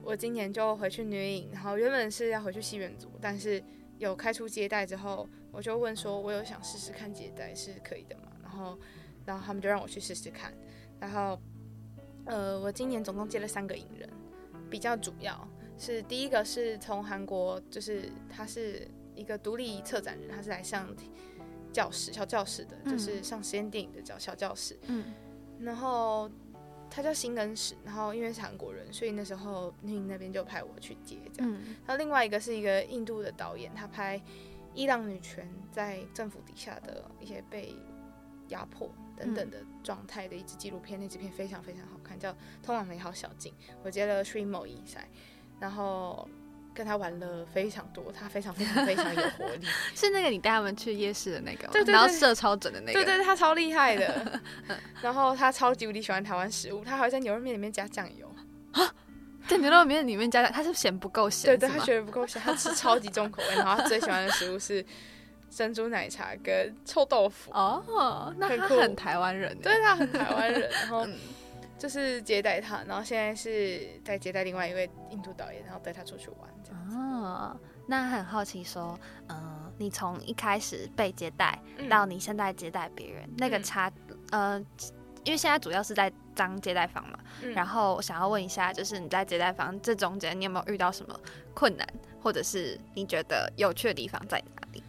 S1: 我今年就回去女影，然后原本是要回去戏院组，但是有开出接待之后，我就问说，我有想试试看接待是可以的嘛？然后，然后他们就让我去试试看，然后，呃，我今年总共接了三个影人，比较主要是第一个是从韩国，就是他是一个独立策展人，他是来上。教室小教室的，就是上实验电影的叫小教室。嗯，然后他叫新恩史，然后因为是韩国人，所以那时候宁那边就派我去接这样。然后另外一个是一个印度的导演，他拍伊朗女权在政府底下的一些被压迫等等的状态的一支纪录片，那支片非常非常好看，叫《通往美好小径》。我接了 Three Mo 一赛，然后。跟他玩了非常多，他非常非常非常有活力，
S2: 是那个你带他们去夜市的那个，对对然后射超准的那个，
S1: 对对，他超厉害的。然后他超级无敌喜欢台湾食物，他还会在牛肉面里面加酱油
S2: 啊，在牛肉面里面加酱，他是嫌不够咸，
S1: 对对，他觉得不够咸，他吃 超级重口味。然后他最喜欢的食物是珍珠奶茶跟臭豆腐。
S2: 哦，那他很台湾人，
S1: 对他很台湾人。然后。就是接待他，然后现在是在接待另外一位印度导演，然后带他出去玩这样子。哦，
S2: 那很好奇说，嗯，你从一开始被接待到你现在接待别人，那个差，呃，因为现在主要是在当接待方嘛，然后我想要问一下，就是你在接待方这中间，你有没有遇到什么困难，或者是你觉得有趣的地方在哪里？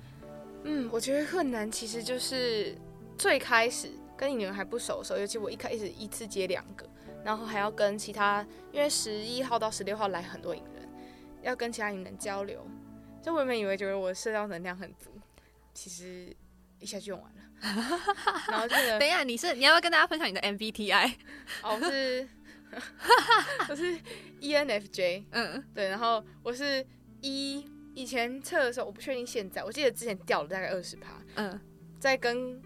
S1: 嗯，我觉得困难其实就是最开始。跟你女人还不熟的时候，尤其我一开始一次接两个，然后还要跟其他，因为十一号到十六号来很多影人，要跟其他影人交流。就我原本以为觉得我社交能量很足，其实一下就用完了。然后这个，
S2: 等一下，你是你要不要跟大家分享你的 MBTI？
S1: 哦，我是我是 ENFJ，嗯，对，然后我是一以前测的时候，我不确定现在，我记得之前掉了大概二十趴，嗯，在跟。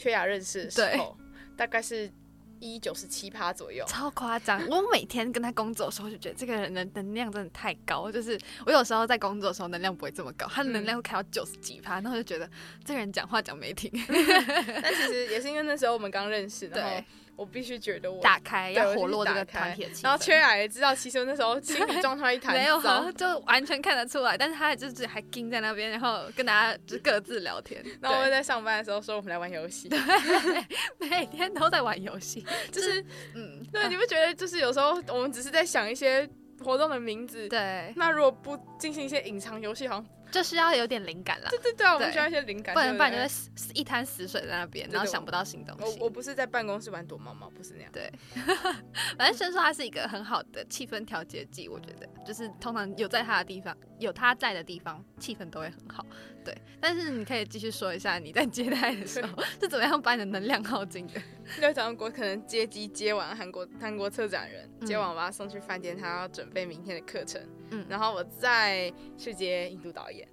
S1: 缺牙认识的时候，大概是一九十七趴左右，
S2: 超夸张。我每天跟他工作的时候，就觉得这个人的能量真的太高。就是我有时候在工作的时候，能量不会这么高，他的能量会开到九十几趴，然后就觉得这个人讲话讲没停。
S1: 但其实也是因为那时候我们刚认识，对。我必须觉得我
S2: 打开要活络这个团体，
S1: 然后缺雅也知道，其实那时候心理状态一谈
S2: 没有，就完全看得出来。但是他就是还盯在那边，然后跟大家就各自聊天。
S1: 然后我在上班的时候说我们来玩游戏，
S2: 对，每天都在玩游戏，
S1: 就是嗯，对，你不觉得就是有时候我们只是在想一些活动的名字，
S2: 对，
S1: 那如果不进行一些隐藏游戏，好像。
S2: 就是要有点灵感了，
S1: 对对对，我们需要一些灵感，
S2: 不然不然就会一滩死水在那边，然后想不到新东
S1: 西。我我不是在办公室玩躲猫猫，不是那样。
S2: 对，反正先说它是一个很好的气氛调节剂，我觉得就是通常有在它的地方，有它在的地方，气氛都会很好。对，但是你可以继续说一下你在接待的时候是怎么样把你的能量耗尽的。
S1: 在早上国可能接机接完韩国韩国策展人，接完我把他送去饭店，他要准备明天的课程。嗯，然后我再去接印度导演。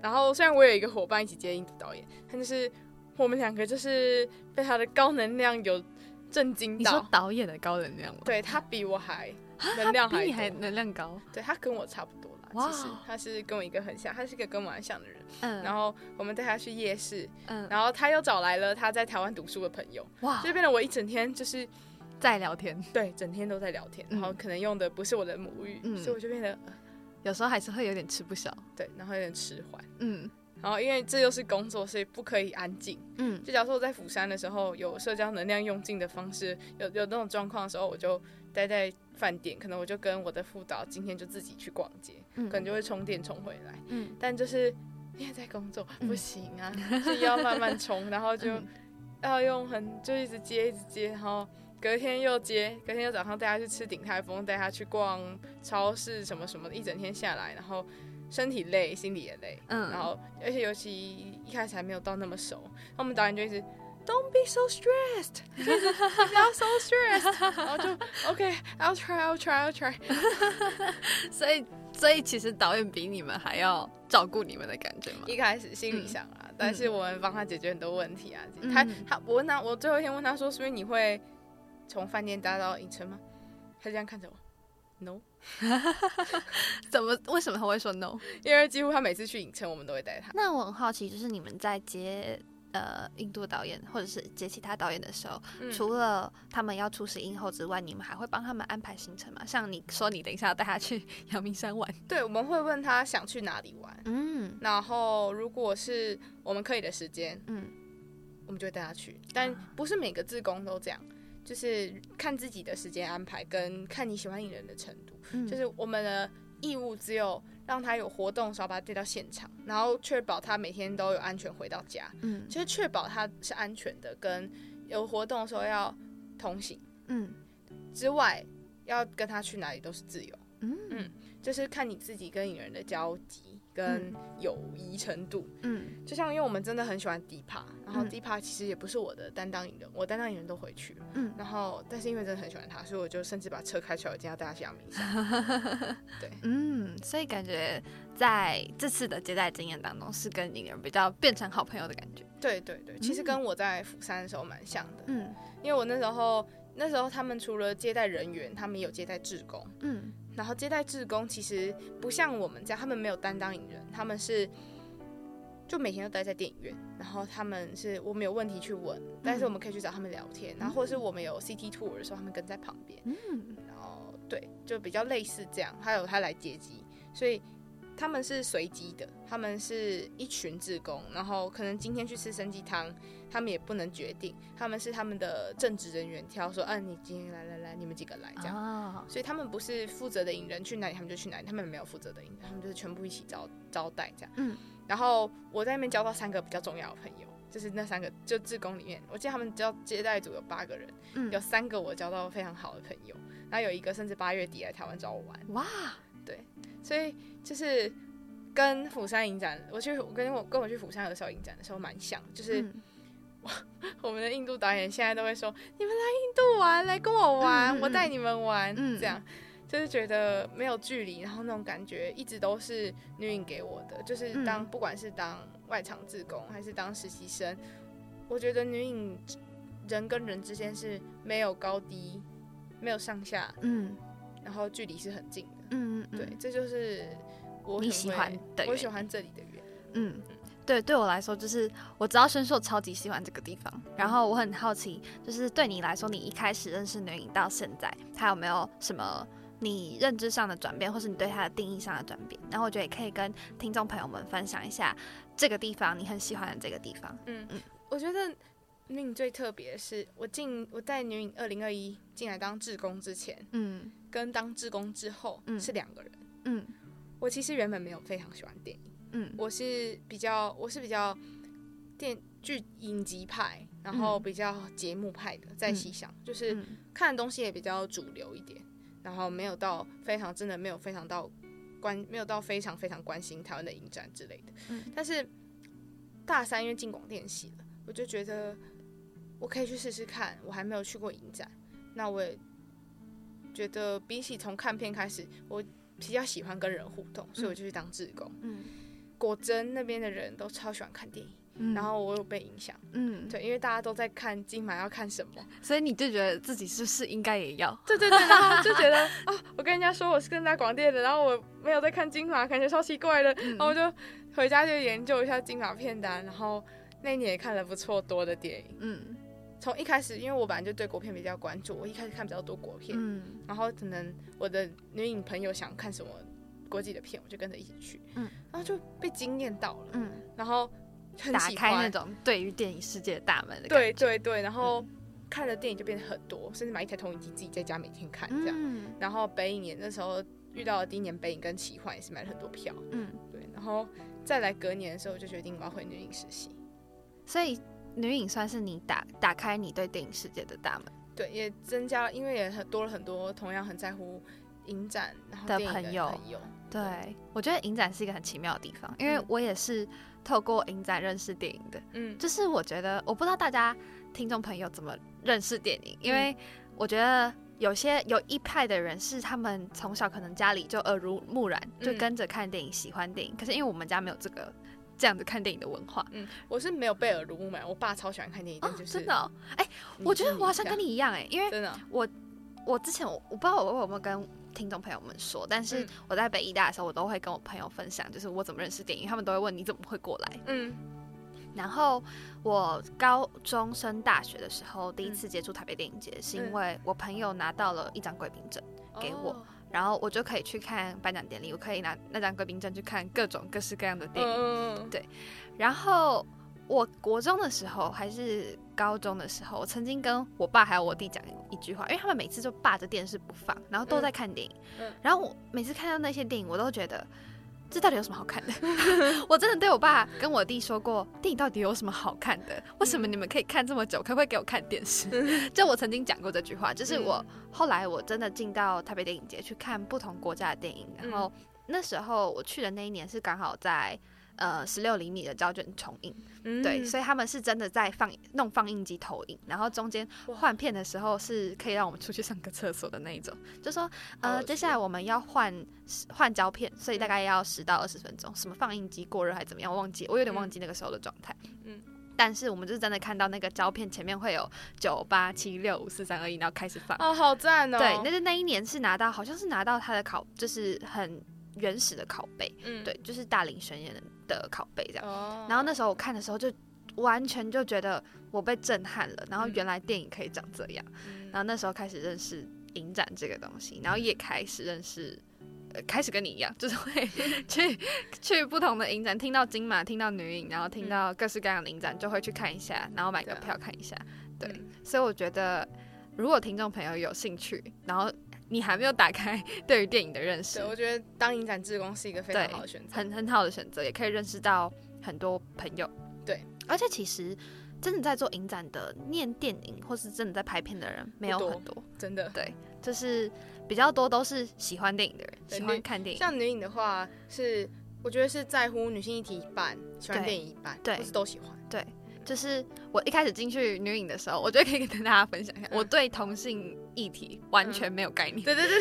S1: 然后虽然我有一个伙伴一起接印度导演，他就是我们两个就是被他的高能量有震惊到。
S2: 你说导演的高能量吗？
S1: 对他比我还能量还
S2: 比你还能量高。
S1: 对他跟我差不多啦，其实他是跟我一个很像，他是一个跟我很像的人。嗯。然后我们带他去夜市，嗯，然后他又找来了他在台湾读书的朋友，哇，就变得我一整天就是
S2: 在聊天，
S1: 对，整天都在聊天，然后可能用的不是我的母语，所以我就变得。
S2: 有时候还是会有点吃不消，
S1: 对，然后有点迟缓，嗯，然后因为这又是工作，所以不可以安静，嗯，就假如说我在釜山的时候有社交能量用尽的方式，有有那种状况的时候，我就待在饭店，可能我就跟我的副导今天就自己去逛街，可能就会充电充回来，嗯，但就是因为在工作不行啊，就要慢慢充，然后就要用很就一直接一直接，然后。隔天又接，隔天又早上带他去吃鼎泰丰，带他去逛超市什么什么的，一整天下来，然后身体累，心里也累，嗯，然后而且尤其一开始还没有到那么熟，我们导演就一直 Don't be so stressed，不要 so stressed，然后就 OK，I'll try，I'll try，I'll try，
S2: 所以所以其实导演比你们还要照顾你们的感觉吗？
S1: 一开始心里想啊，但是我们帮他解决很多问题啊，他他我问他，我最后一天问他说，所以你会。从饭店搭到影城吗？他这样看着我，no。
S2: 怎么？为什么他会说 no？
S1: 因为几乎他每次去影城，我们都会带他。
S2: 那我很好奇，就是你们在接呃印度导演或者是接其他导演的时候，除了他们要出示映后之外，你们还会帮他们安排行程吗？像你说，你等一下要带他去 阳明山玩，
S1: 对，我们会问他想去哪里玩，嗯，然后如果是我们可以的时间，嗯，我们就会带他去，但不是每个自工都这样。就是看自己的时间安排，跟看你喜欢艺人的程度。就是我们的义务只有让他有活动，时候把他带到现场，然后确保他每天都有安全回到家。嗯，其实确保他是安全的，跟有活动的时候要同行。嗯，之外要跟他去哪里都是自由。嗯嗯，就是看你自己跟影人的交集。跟友谊程度，嗯，就像因为我们真的很喜欢迪帕，然后迪帕其实也不是我的担当影人，我担当影人都回去。了，嗯，然后但是因为真的很喜欢他，所以我就甚至把车开出来，我今天要带他去阳明山，对，
S2: 嗯，所以感觉在这次的接待经验当中，是跟影人比较变成好朋友的感觉，
S1: 对对对，其实跟我在釜山的时候蛮像的，嗯，因为我那时候那时候他们除了接待人员，他们有接待志工，嗯。然后接待志工其实不像我们这样，他们没有担当影人，他们是就每天都待在电影院。然后他们是我们有问题去问，但是我们可以去找他们聊天。然后或者是我们有 CT tour 的时候，他们跟在旁边。嗯，然后对，就比较类似这样。还有他来接机，所以他们是随机的，他们是一群志工。然后可能今天去吃参鸡汤。他们也不能决定，他们是他们的正职人员挑说，嗯，你今天来来来，你们几个来这样，所以他们不是负责的引人去哪里，他们就去哪里，他们没有负责的引人，他们就是全部一起招招待这样。嗯，然后我在那边交到三个比较重要的朋友，就是那三个就志工里面，我记得他们交接待组有八个人，有三个我交到非常好的朋友，然后有一个甚至八月底来台湾找我玩。哇，对，所以就是跟釜山影展，我去我跟我跟我去釜山的时候影展的时候蛮像，就是。我们的印度导演现在都会说：“你们来印度玩，来跟我玩，我带你们玩。”这样就是觉得没有距离，然后那种感觉一直都是女影给我的。就是当不管是当外场自工还是当实习生，我觉得女影人跟人之间是没有高低，没有上下，嗯，然后距离是很近的，嗯嗯，对，这就是我
S2: 喜欢的，
S1: 我喜欢这里的原因，嗯。
S2: 对，对我来说，就是我知道深受超级喜欢这个地方。然后我很好奇，就是对你来说，你一开始认识女影到现在，它有没有什么你认知上的转变，或是你对它的定义上的转变？然后我觉得也可以跟听众朋友们分享一下这个地方，你很喜欢的这个地方。
S1: 嗯嗯，我觉得女影最特别的是，我进我在女影二零二一进来当志工之前，嗯，跟当志工之后是两个人。嗯，我其实原本没有非常喜欢电影。嗯，我是比较我是比较电剧影集派，然后比较节目派的，在细想就是看的东西也比较主流一点，然后没有到非常真的没有非常到关没有到非常非常关心台湾的影展之类的。嗯，但是大三因为进广电系了，我就觉得我可以去试试看，我还没有去过影展，那我也觉得比起从看片开始，我比较喜欢跟人互动，所以我就去当志工。嗯。果真那边的人都超喜欢看电影，然后我有被影响，嗯，对，因为大家都在看金马要看什么，
S2: 所以你就觉得自己是不是应该也要？
S1: 对对对，然后就觉得啊，我跟人家说我是跟大广电的，然后我没有在看金马，感觉超奇怪的，然后我就回家就研究一下金马片单，然后那一年也看了不错多的电影，嗯，从一开始因为我本来就对国片比较关注，我一开始看比较多国片，嗯，然后可能我的女影朋友想看什么。国际的片，我就跟着一起去，嗯，然后就被惊艳到了，嗯，然后
S2: 打开那种对于电影世界的大门的
S1: 对对对，然后看的电影就变得很多，甚至买一台投影机自己在家每天看这样，然后北影年那时候遇到了第一年北影跟奇幻也是买了很多票，嗯，对，然后再来隔年的时候我就决定我要回女影实习，
S2: 所以女影算是你打打开你对电影世界的大门，
S1: 对，也增加，因为也很多了很多同样很在乎影展的朋友。
S2: 对，我觉得影展是一个很奇妙的地方，因为我也是透过影展认识电影的。嗯，就是我觉得，我不知道大家听众朋友怎么认识电影，因为我觉得有些有一派的人是他们从小可能家里就耳濡目染，就跟着看电影，喜欢电影。可是因为我们家没有这个这样子看电影的文化，嗯，
S1: 我是没有被耳濡目染，我爸超喜欢看电影，就是
S2: 真的。哎，我觉得我好像跟你一样，哎，因为真的，我我之前我我不知道我有没有跟。听众朋友们说，但是我在北医大的时候，我都会跟我朋友分享，就是我怎么认识电影，他们都会问你怎么会过来。嗯，然后我高中升大学的时候，第一次接触台北电影节，是因为我朋友拿到了一张贵宾证给我，然后我就可以去看颁奖典礼，我可以拿那张贵宾证去看各种各式各样的电影。对，然后。我国中的时候还是高中的时候，我曾经跟我爸还有我弟讲一句话，因为他们每次就霸着电视不放，然后都在看电影。然后我每次看到那些电影，我都觉得这到底有什么好看的？我真的对我爸跟我弟说过，电影到底有什么好看的？为什么你们可以看这么久？可不可以给我看电视？就我曾经讲过这句话，就是我后来我真的进到台北电影节去看不同国家的电影，然后那时候我去的那一年是刚好在。呃，十六厘米的胶卷重映，对，所以他们是真的在放弄放映机投影，然后中间换片的时候是可以让我们出去上个厕所的那一种。就说呃，接下来我们要换换胶片，所以大概要十到二十分钟。什么放映机过热还怎么样？忘记，我有点忘记那个时候的状态。嗯，但是我们就是真的看到那个胶片前面会有九八七六五四三二一，然后开始放。
S1: 哦，好赞哦！
S2: 对，那是那一年是拿到，好像是拿到他的考，就是很。原始的拷贝，嗯，对，就是大林宣言的拷贝这样。然后那时候我看的时候，就完全就觉得我被震撼了。然后原来电影可以长这样。然后那时候开始认识影展这个东西，然后也开始认识，呃，开始跟你一样，就是会 去去不同的影展，听到金马，听到女影，然后听到各式各样的影展，就会去看一下，然后买个票看一下。对，所以我觉得如果听众朋友有兴趣，然后。你还没有打开 对于电影的认识，
S1: 对我觉得当影展志工是一个非常好的选择，
S2: 很很好的选择，也可以认识到很多朋友。
S1: 对，
S2: 而且其实真的在做影展的念电影，或是真的在拍片的人没有很多，
S1: 真的。
S2: 对，就是比较多都是喜欢电影的人，喜欢看电影。
S1: 像女影的话，是我觉得是在乎女性议题一半，喜欢电影一半，
S2: 对，
S1: 不是都喜欢。
S2: 对。就是我一开始进去女影的时候，我觉得可以跟大家分享一下，我对同性议题完全没有概念。
S1: 对对对，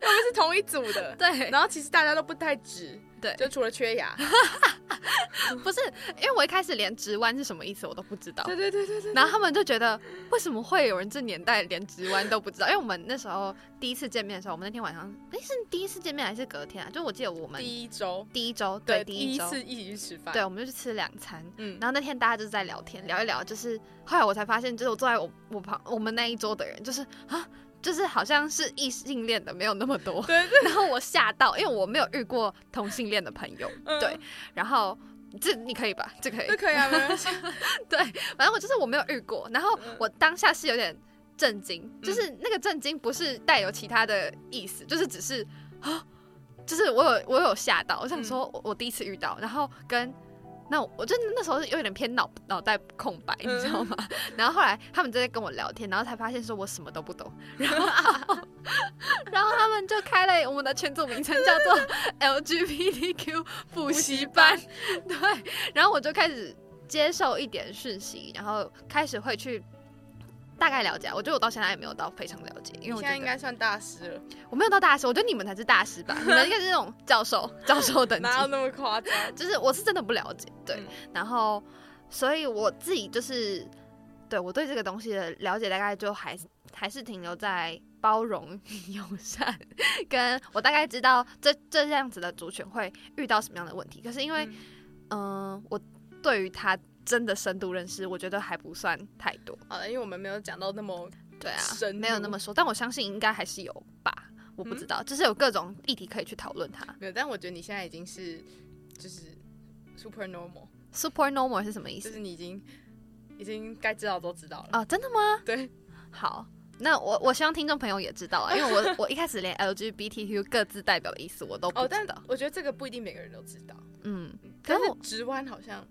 S1: 我 们是同一组的。
S2: 对，
S1: 然后其实大家都不太直。
S2: 对，
S1: 就除了缺牙，
S2: 不是，因为我一开始连直弯是什么意思我都不知道。
S1: 对对对对对。
S2: 然后他们就觉得，为什么会有人这年代连直弯都不知道？因为我们那时候第一次见面的时候，我们那天晚上，哎，是第一次见面还是隔天啊？就我记得我们
S1: 第一周，
S2: 第一周，对，第
S1: 一次一起去吃饭，
S2: 对，我们就去吃两餐。嗯。然后那天大家就是在聊天，聊一聊，就是后来我才发现，就是我坐在我我旁我们那一桌的人，就是啊。就是好像是异性恋的没有那么多，
S1: 对对。
S2: 然后我吓到，因为我没有遇过同性恋的朋友，对。然后这你可以吧？这可以，
S1: 这可以啊，没关系。
S2: 对，反正我就是我没有遇过。然后我当下是有点震惊，就是那个震惊不是带有其他的意思，就是只是啊，就是我有我有吓到，我想说我我第一次遇到，然后跟。那我真的那时候是有点偏脑脑袋空白，你知道吗？然后后来他们就在跟我聊天，然后才发现说我什么都不懂。然后，然后他们就开了我们的群组名称叫做 LGBTQ 补习班，对。然后我就开始接受一点讯息，然后开始会去大概了解，我觉得我到现在也没有到非常了解，因为我
S1: 现在应该算大师了。
S2: 我没有到大师，我觉得你们才是大师吧？你们 应该是那种教授、教授等级，
S1: 哪有那么夸张？
S2: 就是我是真的不了解，对。然后，所以我自己就是，对我对这个东西的了解，大概就还还是停留在包容、友善，跟我大概知道这这样子的族群会遇到什么样的问题。可是因为，嗯，我对于他。真的深度认识，我觉得还不算太多。
S1: 啊，因为我们没有讲到那么
S2: 对啊，没有那么说，但我相信应该还是有吧。我不知道，就是有各种议题可以去讨论它。
S1: 没有，但我觉得你现在已经是就是 super normal。
S2: super normal 是什么意思？
S1: 就是你已经已经该知道都知道了
S2: 啊？真的吗？
S1: 对，
S2: 好，那我我希望听众朋友也知道啊，因为我 我一开始连 LGBTQ 各自代表的意思我都不知道。
S1: 我觉得这个不一定每个人都知道。
S2: 嗯，
S1: 但是直弯好像。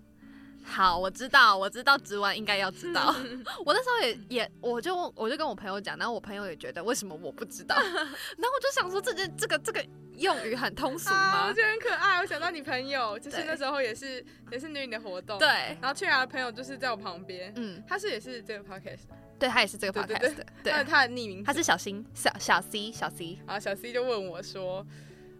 S2: 好，我知道，我知道，直完应该要知道。我那时候也也，我就我就跟我朋友讲，然后我朋友也觉得为什么我不知道，然后我就想说，这件这个这个用语很通俗吗？
S1: 我觉得很可爱。我想到你朋友，就是那时候也是也是女女的活动，
S2: 对。
S1: 然后去然的朋友就是在我旁边，嗯，他是也是这个 podcast，
S2: 对他也是这个 podcast，对。
S1: 但是他的匿名，
S2: 他是小新，小小 C，小 C。
S1: 然后小 C 就问我说，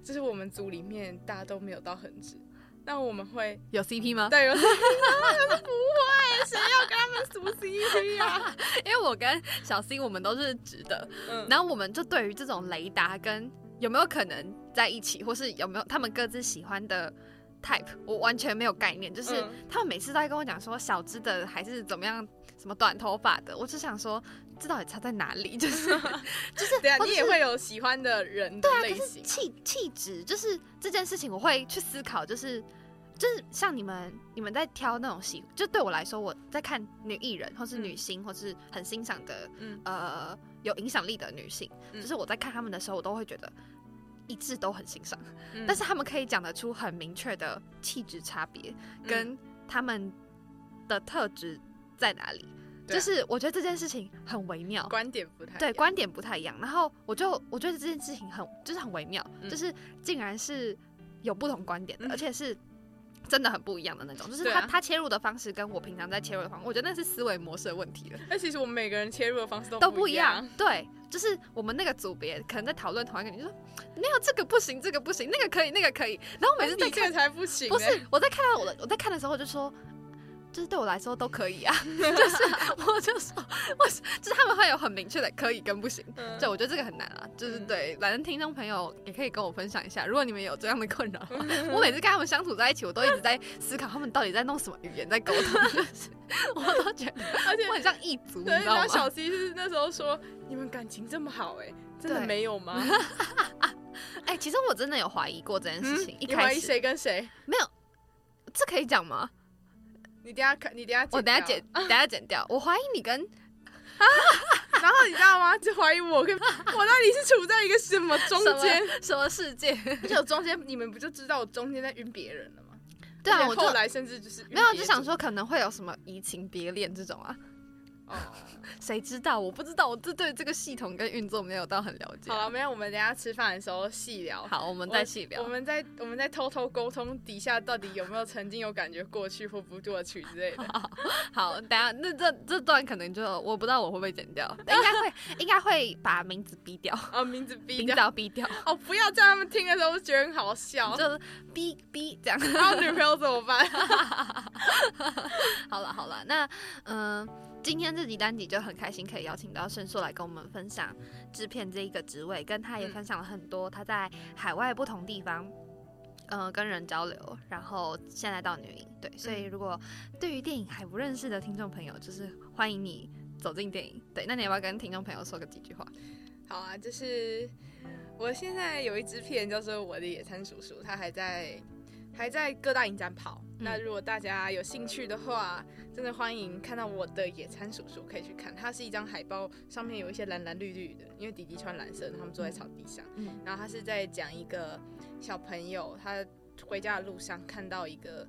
S1: 就是我们组里面大家都没有到很直。那我们会
S2: 有 CP 吗？
S1: 对，有 CP 吗？不会，谁要跟他们组 CP 啊？
S2: 因为我跟小 C 我们都是直的，然后我们就对于这种雷达跟有没有可能在一起，或是有没有他们各自喜欢的 type，我完全没有概念。就是他们每次都在跟我讲说小只的还是怎么样，什么短头发的，我只想说这到底差在哪里？就是 就是，
S1: 对啊，你也会有喜欢的人的类型，
S2: 气气质，就是这件事情我会去思考，就是。就是像你们，你们在挑那种喜，就对我来说，我在看女艺人，或是女星，或是很欣赏的，呃，有影响力的女性，就是我在看他们的时候，我都会觉得一致都很欣赏。但是他们可以讲得出很明确的气质差别，跟他们的特质在哪里。就是我觉得这件事情很微妙，
S1: 观点不太
S2: 对，观点不太一样。然后我就我觉得这件事情很就是很微妙，就是竟然是有不同观点的，而且是。真的很不一样的那种，就是他他切入的方式跟我平常在切入的方式，我觉得那是思维模式的问题了。
S1: 那其实我们每个人切入的方式都
S2: 都
S1: 不一样。
S2: 对，就是我们那个组别可能在讨论同一个，你说没有这个不行，这个不行，那个可以，那个可以。然后每次在看
S1: 才不行，
S2: 不是我在看到我的我在看的时候我就说。就是对我来说都可以啊，就是我就说，我就是他们会有很明确的可以跟不行，对我觉得这个很难啊，就是对，反正听众朋友也可以跟我分享一下，如果你们有这样的困扰，我每次跟他们相处在一起，我都一直在思考他们到底在弄什么语言在沟通，我都觉得，而且我很像异族，你知道吗？
S1: 小 C 是那时候说你们感情这么好，哎，真的没有吗？
S2: 哎，其实我真的有怀疑过这件事情，
S1: 你怀疑谁跟谁？
S2: 没有，这可以讲吗？
S1: 你等下看，你等下
S2: 我等下剪，等下剪掉。我怀疑你跟
S1: 啊，然后你知道吗？就怀疑我跟我到底是处在一个什么中间，
S2: 什么世界？
S1: 就中间，你们不就知道我中间在晕别人了吗？
S2: 对啊，我
S1: 后来甚至就是
S2: 没有，就想说可能会有什么移情别恋这种啊。哦，谁知道？我不知道，我这对这个系统跟运作没有到很了解。
S1: 好了，没有，我们等下吃饭的时候细聊。
S2: 好，我们再细聊。
S1: 我们在我们在偷偷沟通底下到底有没有曾经有感觉过去或不过去之类的。
S2: 好，等下那这这段可能就我不知道我会不会剪掉，应该会应该会把名字逼掉。
S1: 哦，名字逼
S2: 掉，逼掉。
S1: 哦，不要叫他们听的时候觉得很好笑，
S2: 就是逼逼这样。
S1: 然后女朋友怎么办？
S2: 好了好了，那嗯。今天这集单集就很开心，可以邀请到申硕来跟我们分享制片这一个职位，跟他也分享了很多他在海外不同地方，呃，跟人交流，然后现在到女营，对，所以如果对于电影还不认识的听众朋友，就是欢迎你走进电影，对，那你要不要跟听众朋友说个几句话？
S1: 好啊，就是我现在有一支片叫做《我的野餐叔叔》，他还在。还在各大影展跑，那如果大家有兴趣的话，真的欢迎看到我的野餐叔叔，可以去看。它是一张海报，上面有一些蓝蓝绿绿的，因为弟弟穿蓝色，他们坐在草地上。嗯，然后他是在讲一个小朋友，他回家的路上看到一个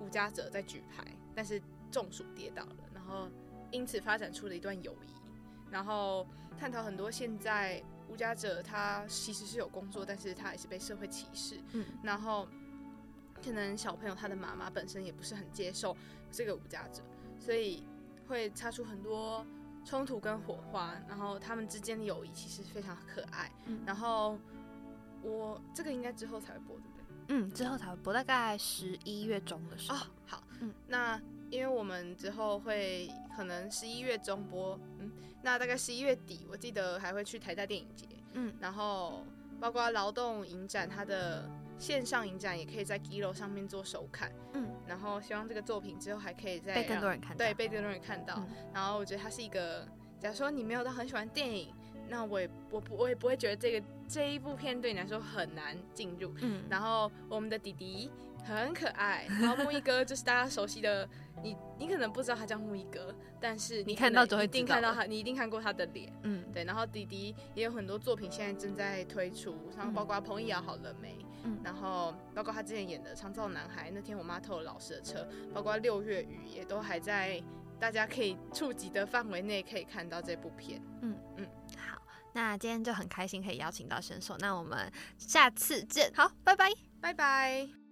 S1: 无家者在举牌，但是中暑跌倒了，然后因此发展出了一段友谊，然后探讨很多现在无家者他其实是有工作，但是他也是被社会歧视。嗯，然后。可能小朋友他的妈妈本身也不是很接受这个无家者，所以会擦出很多冲突跟火花，然后他们之间的友谊其实非常可爱。然后我这个应该之后才会播，对不对？
S2: 嗯，之后才会播，大概十一月中的时候。
S1: 哦好，嗯，那因为我们之后会可能十一月中播，嗯，那大概十一月底，我记得还会去台大电影节，嗯，然后包括劳动影展，它的线上影展也可以在 Giro 上面做首看，嗯，然后希望这个作品之后还可以再
S2: 被更多人看到，
S1: 对，被更多人看到。然后我觉得它是一个，假如说你没有到很喜欢电影。那我也我不我也不会觉得这个这一部片对你来说很难进入。嗯，然后我们的弟弟很可爱，然后木一哥 就是大家熟悉的，你你可能不知道他叫木一哥，但是
S2: 你看到就会
S1: 一定看到他，你一定看过他的脸。嗯，对。然后迪迪也有很多作品现在正在推出，然后包括彭毅瑶好了没？嗯，然后包括他之前演的《创造男孩》，那天我妈偷了老师的车，包括六月雨也都还在大家可以触及的范围内可以看到这部片。嗯
S2: 嗯。好那今天就很开心可以邀请到选手，那我们下次见，好，拜拜，
S1: 拜拜。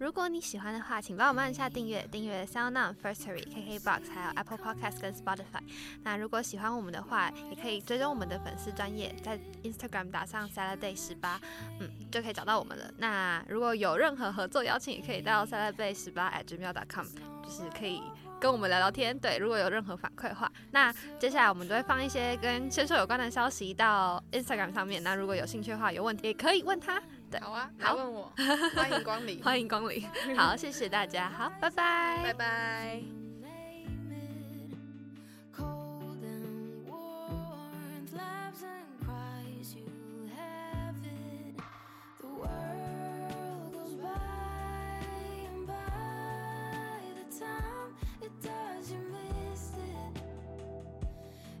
S2: 如果你喜欢的话，请帮我们按下订阅，订阅 Sound On Firstory、KKBox 还有 Apple Podcast 跟 Spotify。那如果喜欢我们的话，也可以追踪我们的粉丝专业，在 Instagram 打上 Saturday 十八，嗯，就可以找到我们了。那如果有任何合作邀请，也可以到 Saturday 十八 at gmail.com，就是可以。跟我们聊聊天，对，如果有任何反馈的话，那接下来我们都会放一些跟签售有关的消息到 Instagram 上面。那如果有兴趣的话，有问题也可以问他。对，
S1: 好啊，好。问我，欢迎光临，
S2: 欢迎光临。好，谢谢大家，好，拜拜，
S1: 拜拜。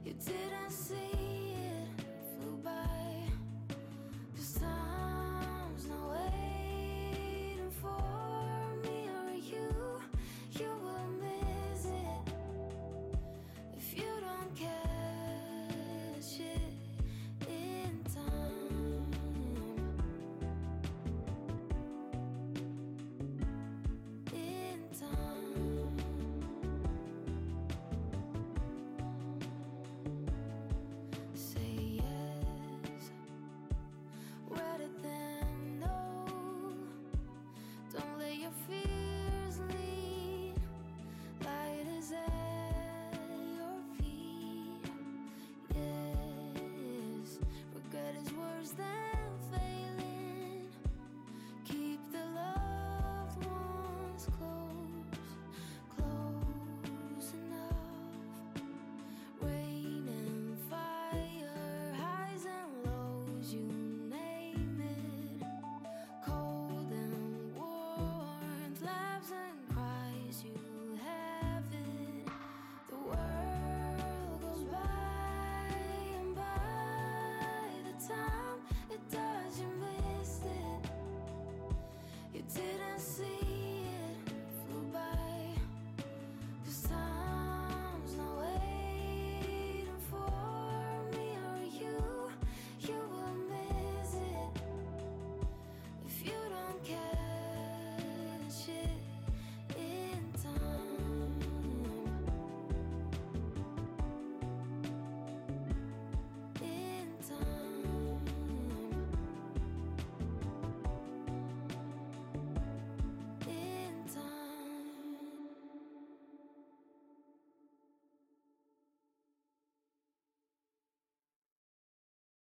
S1: is worse Oh.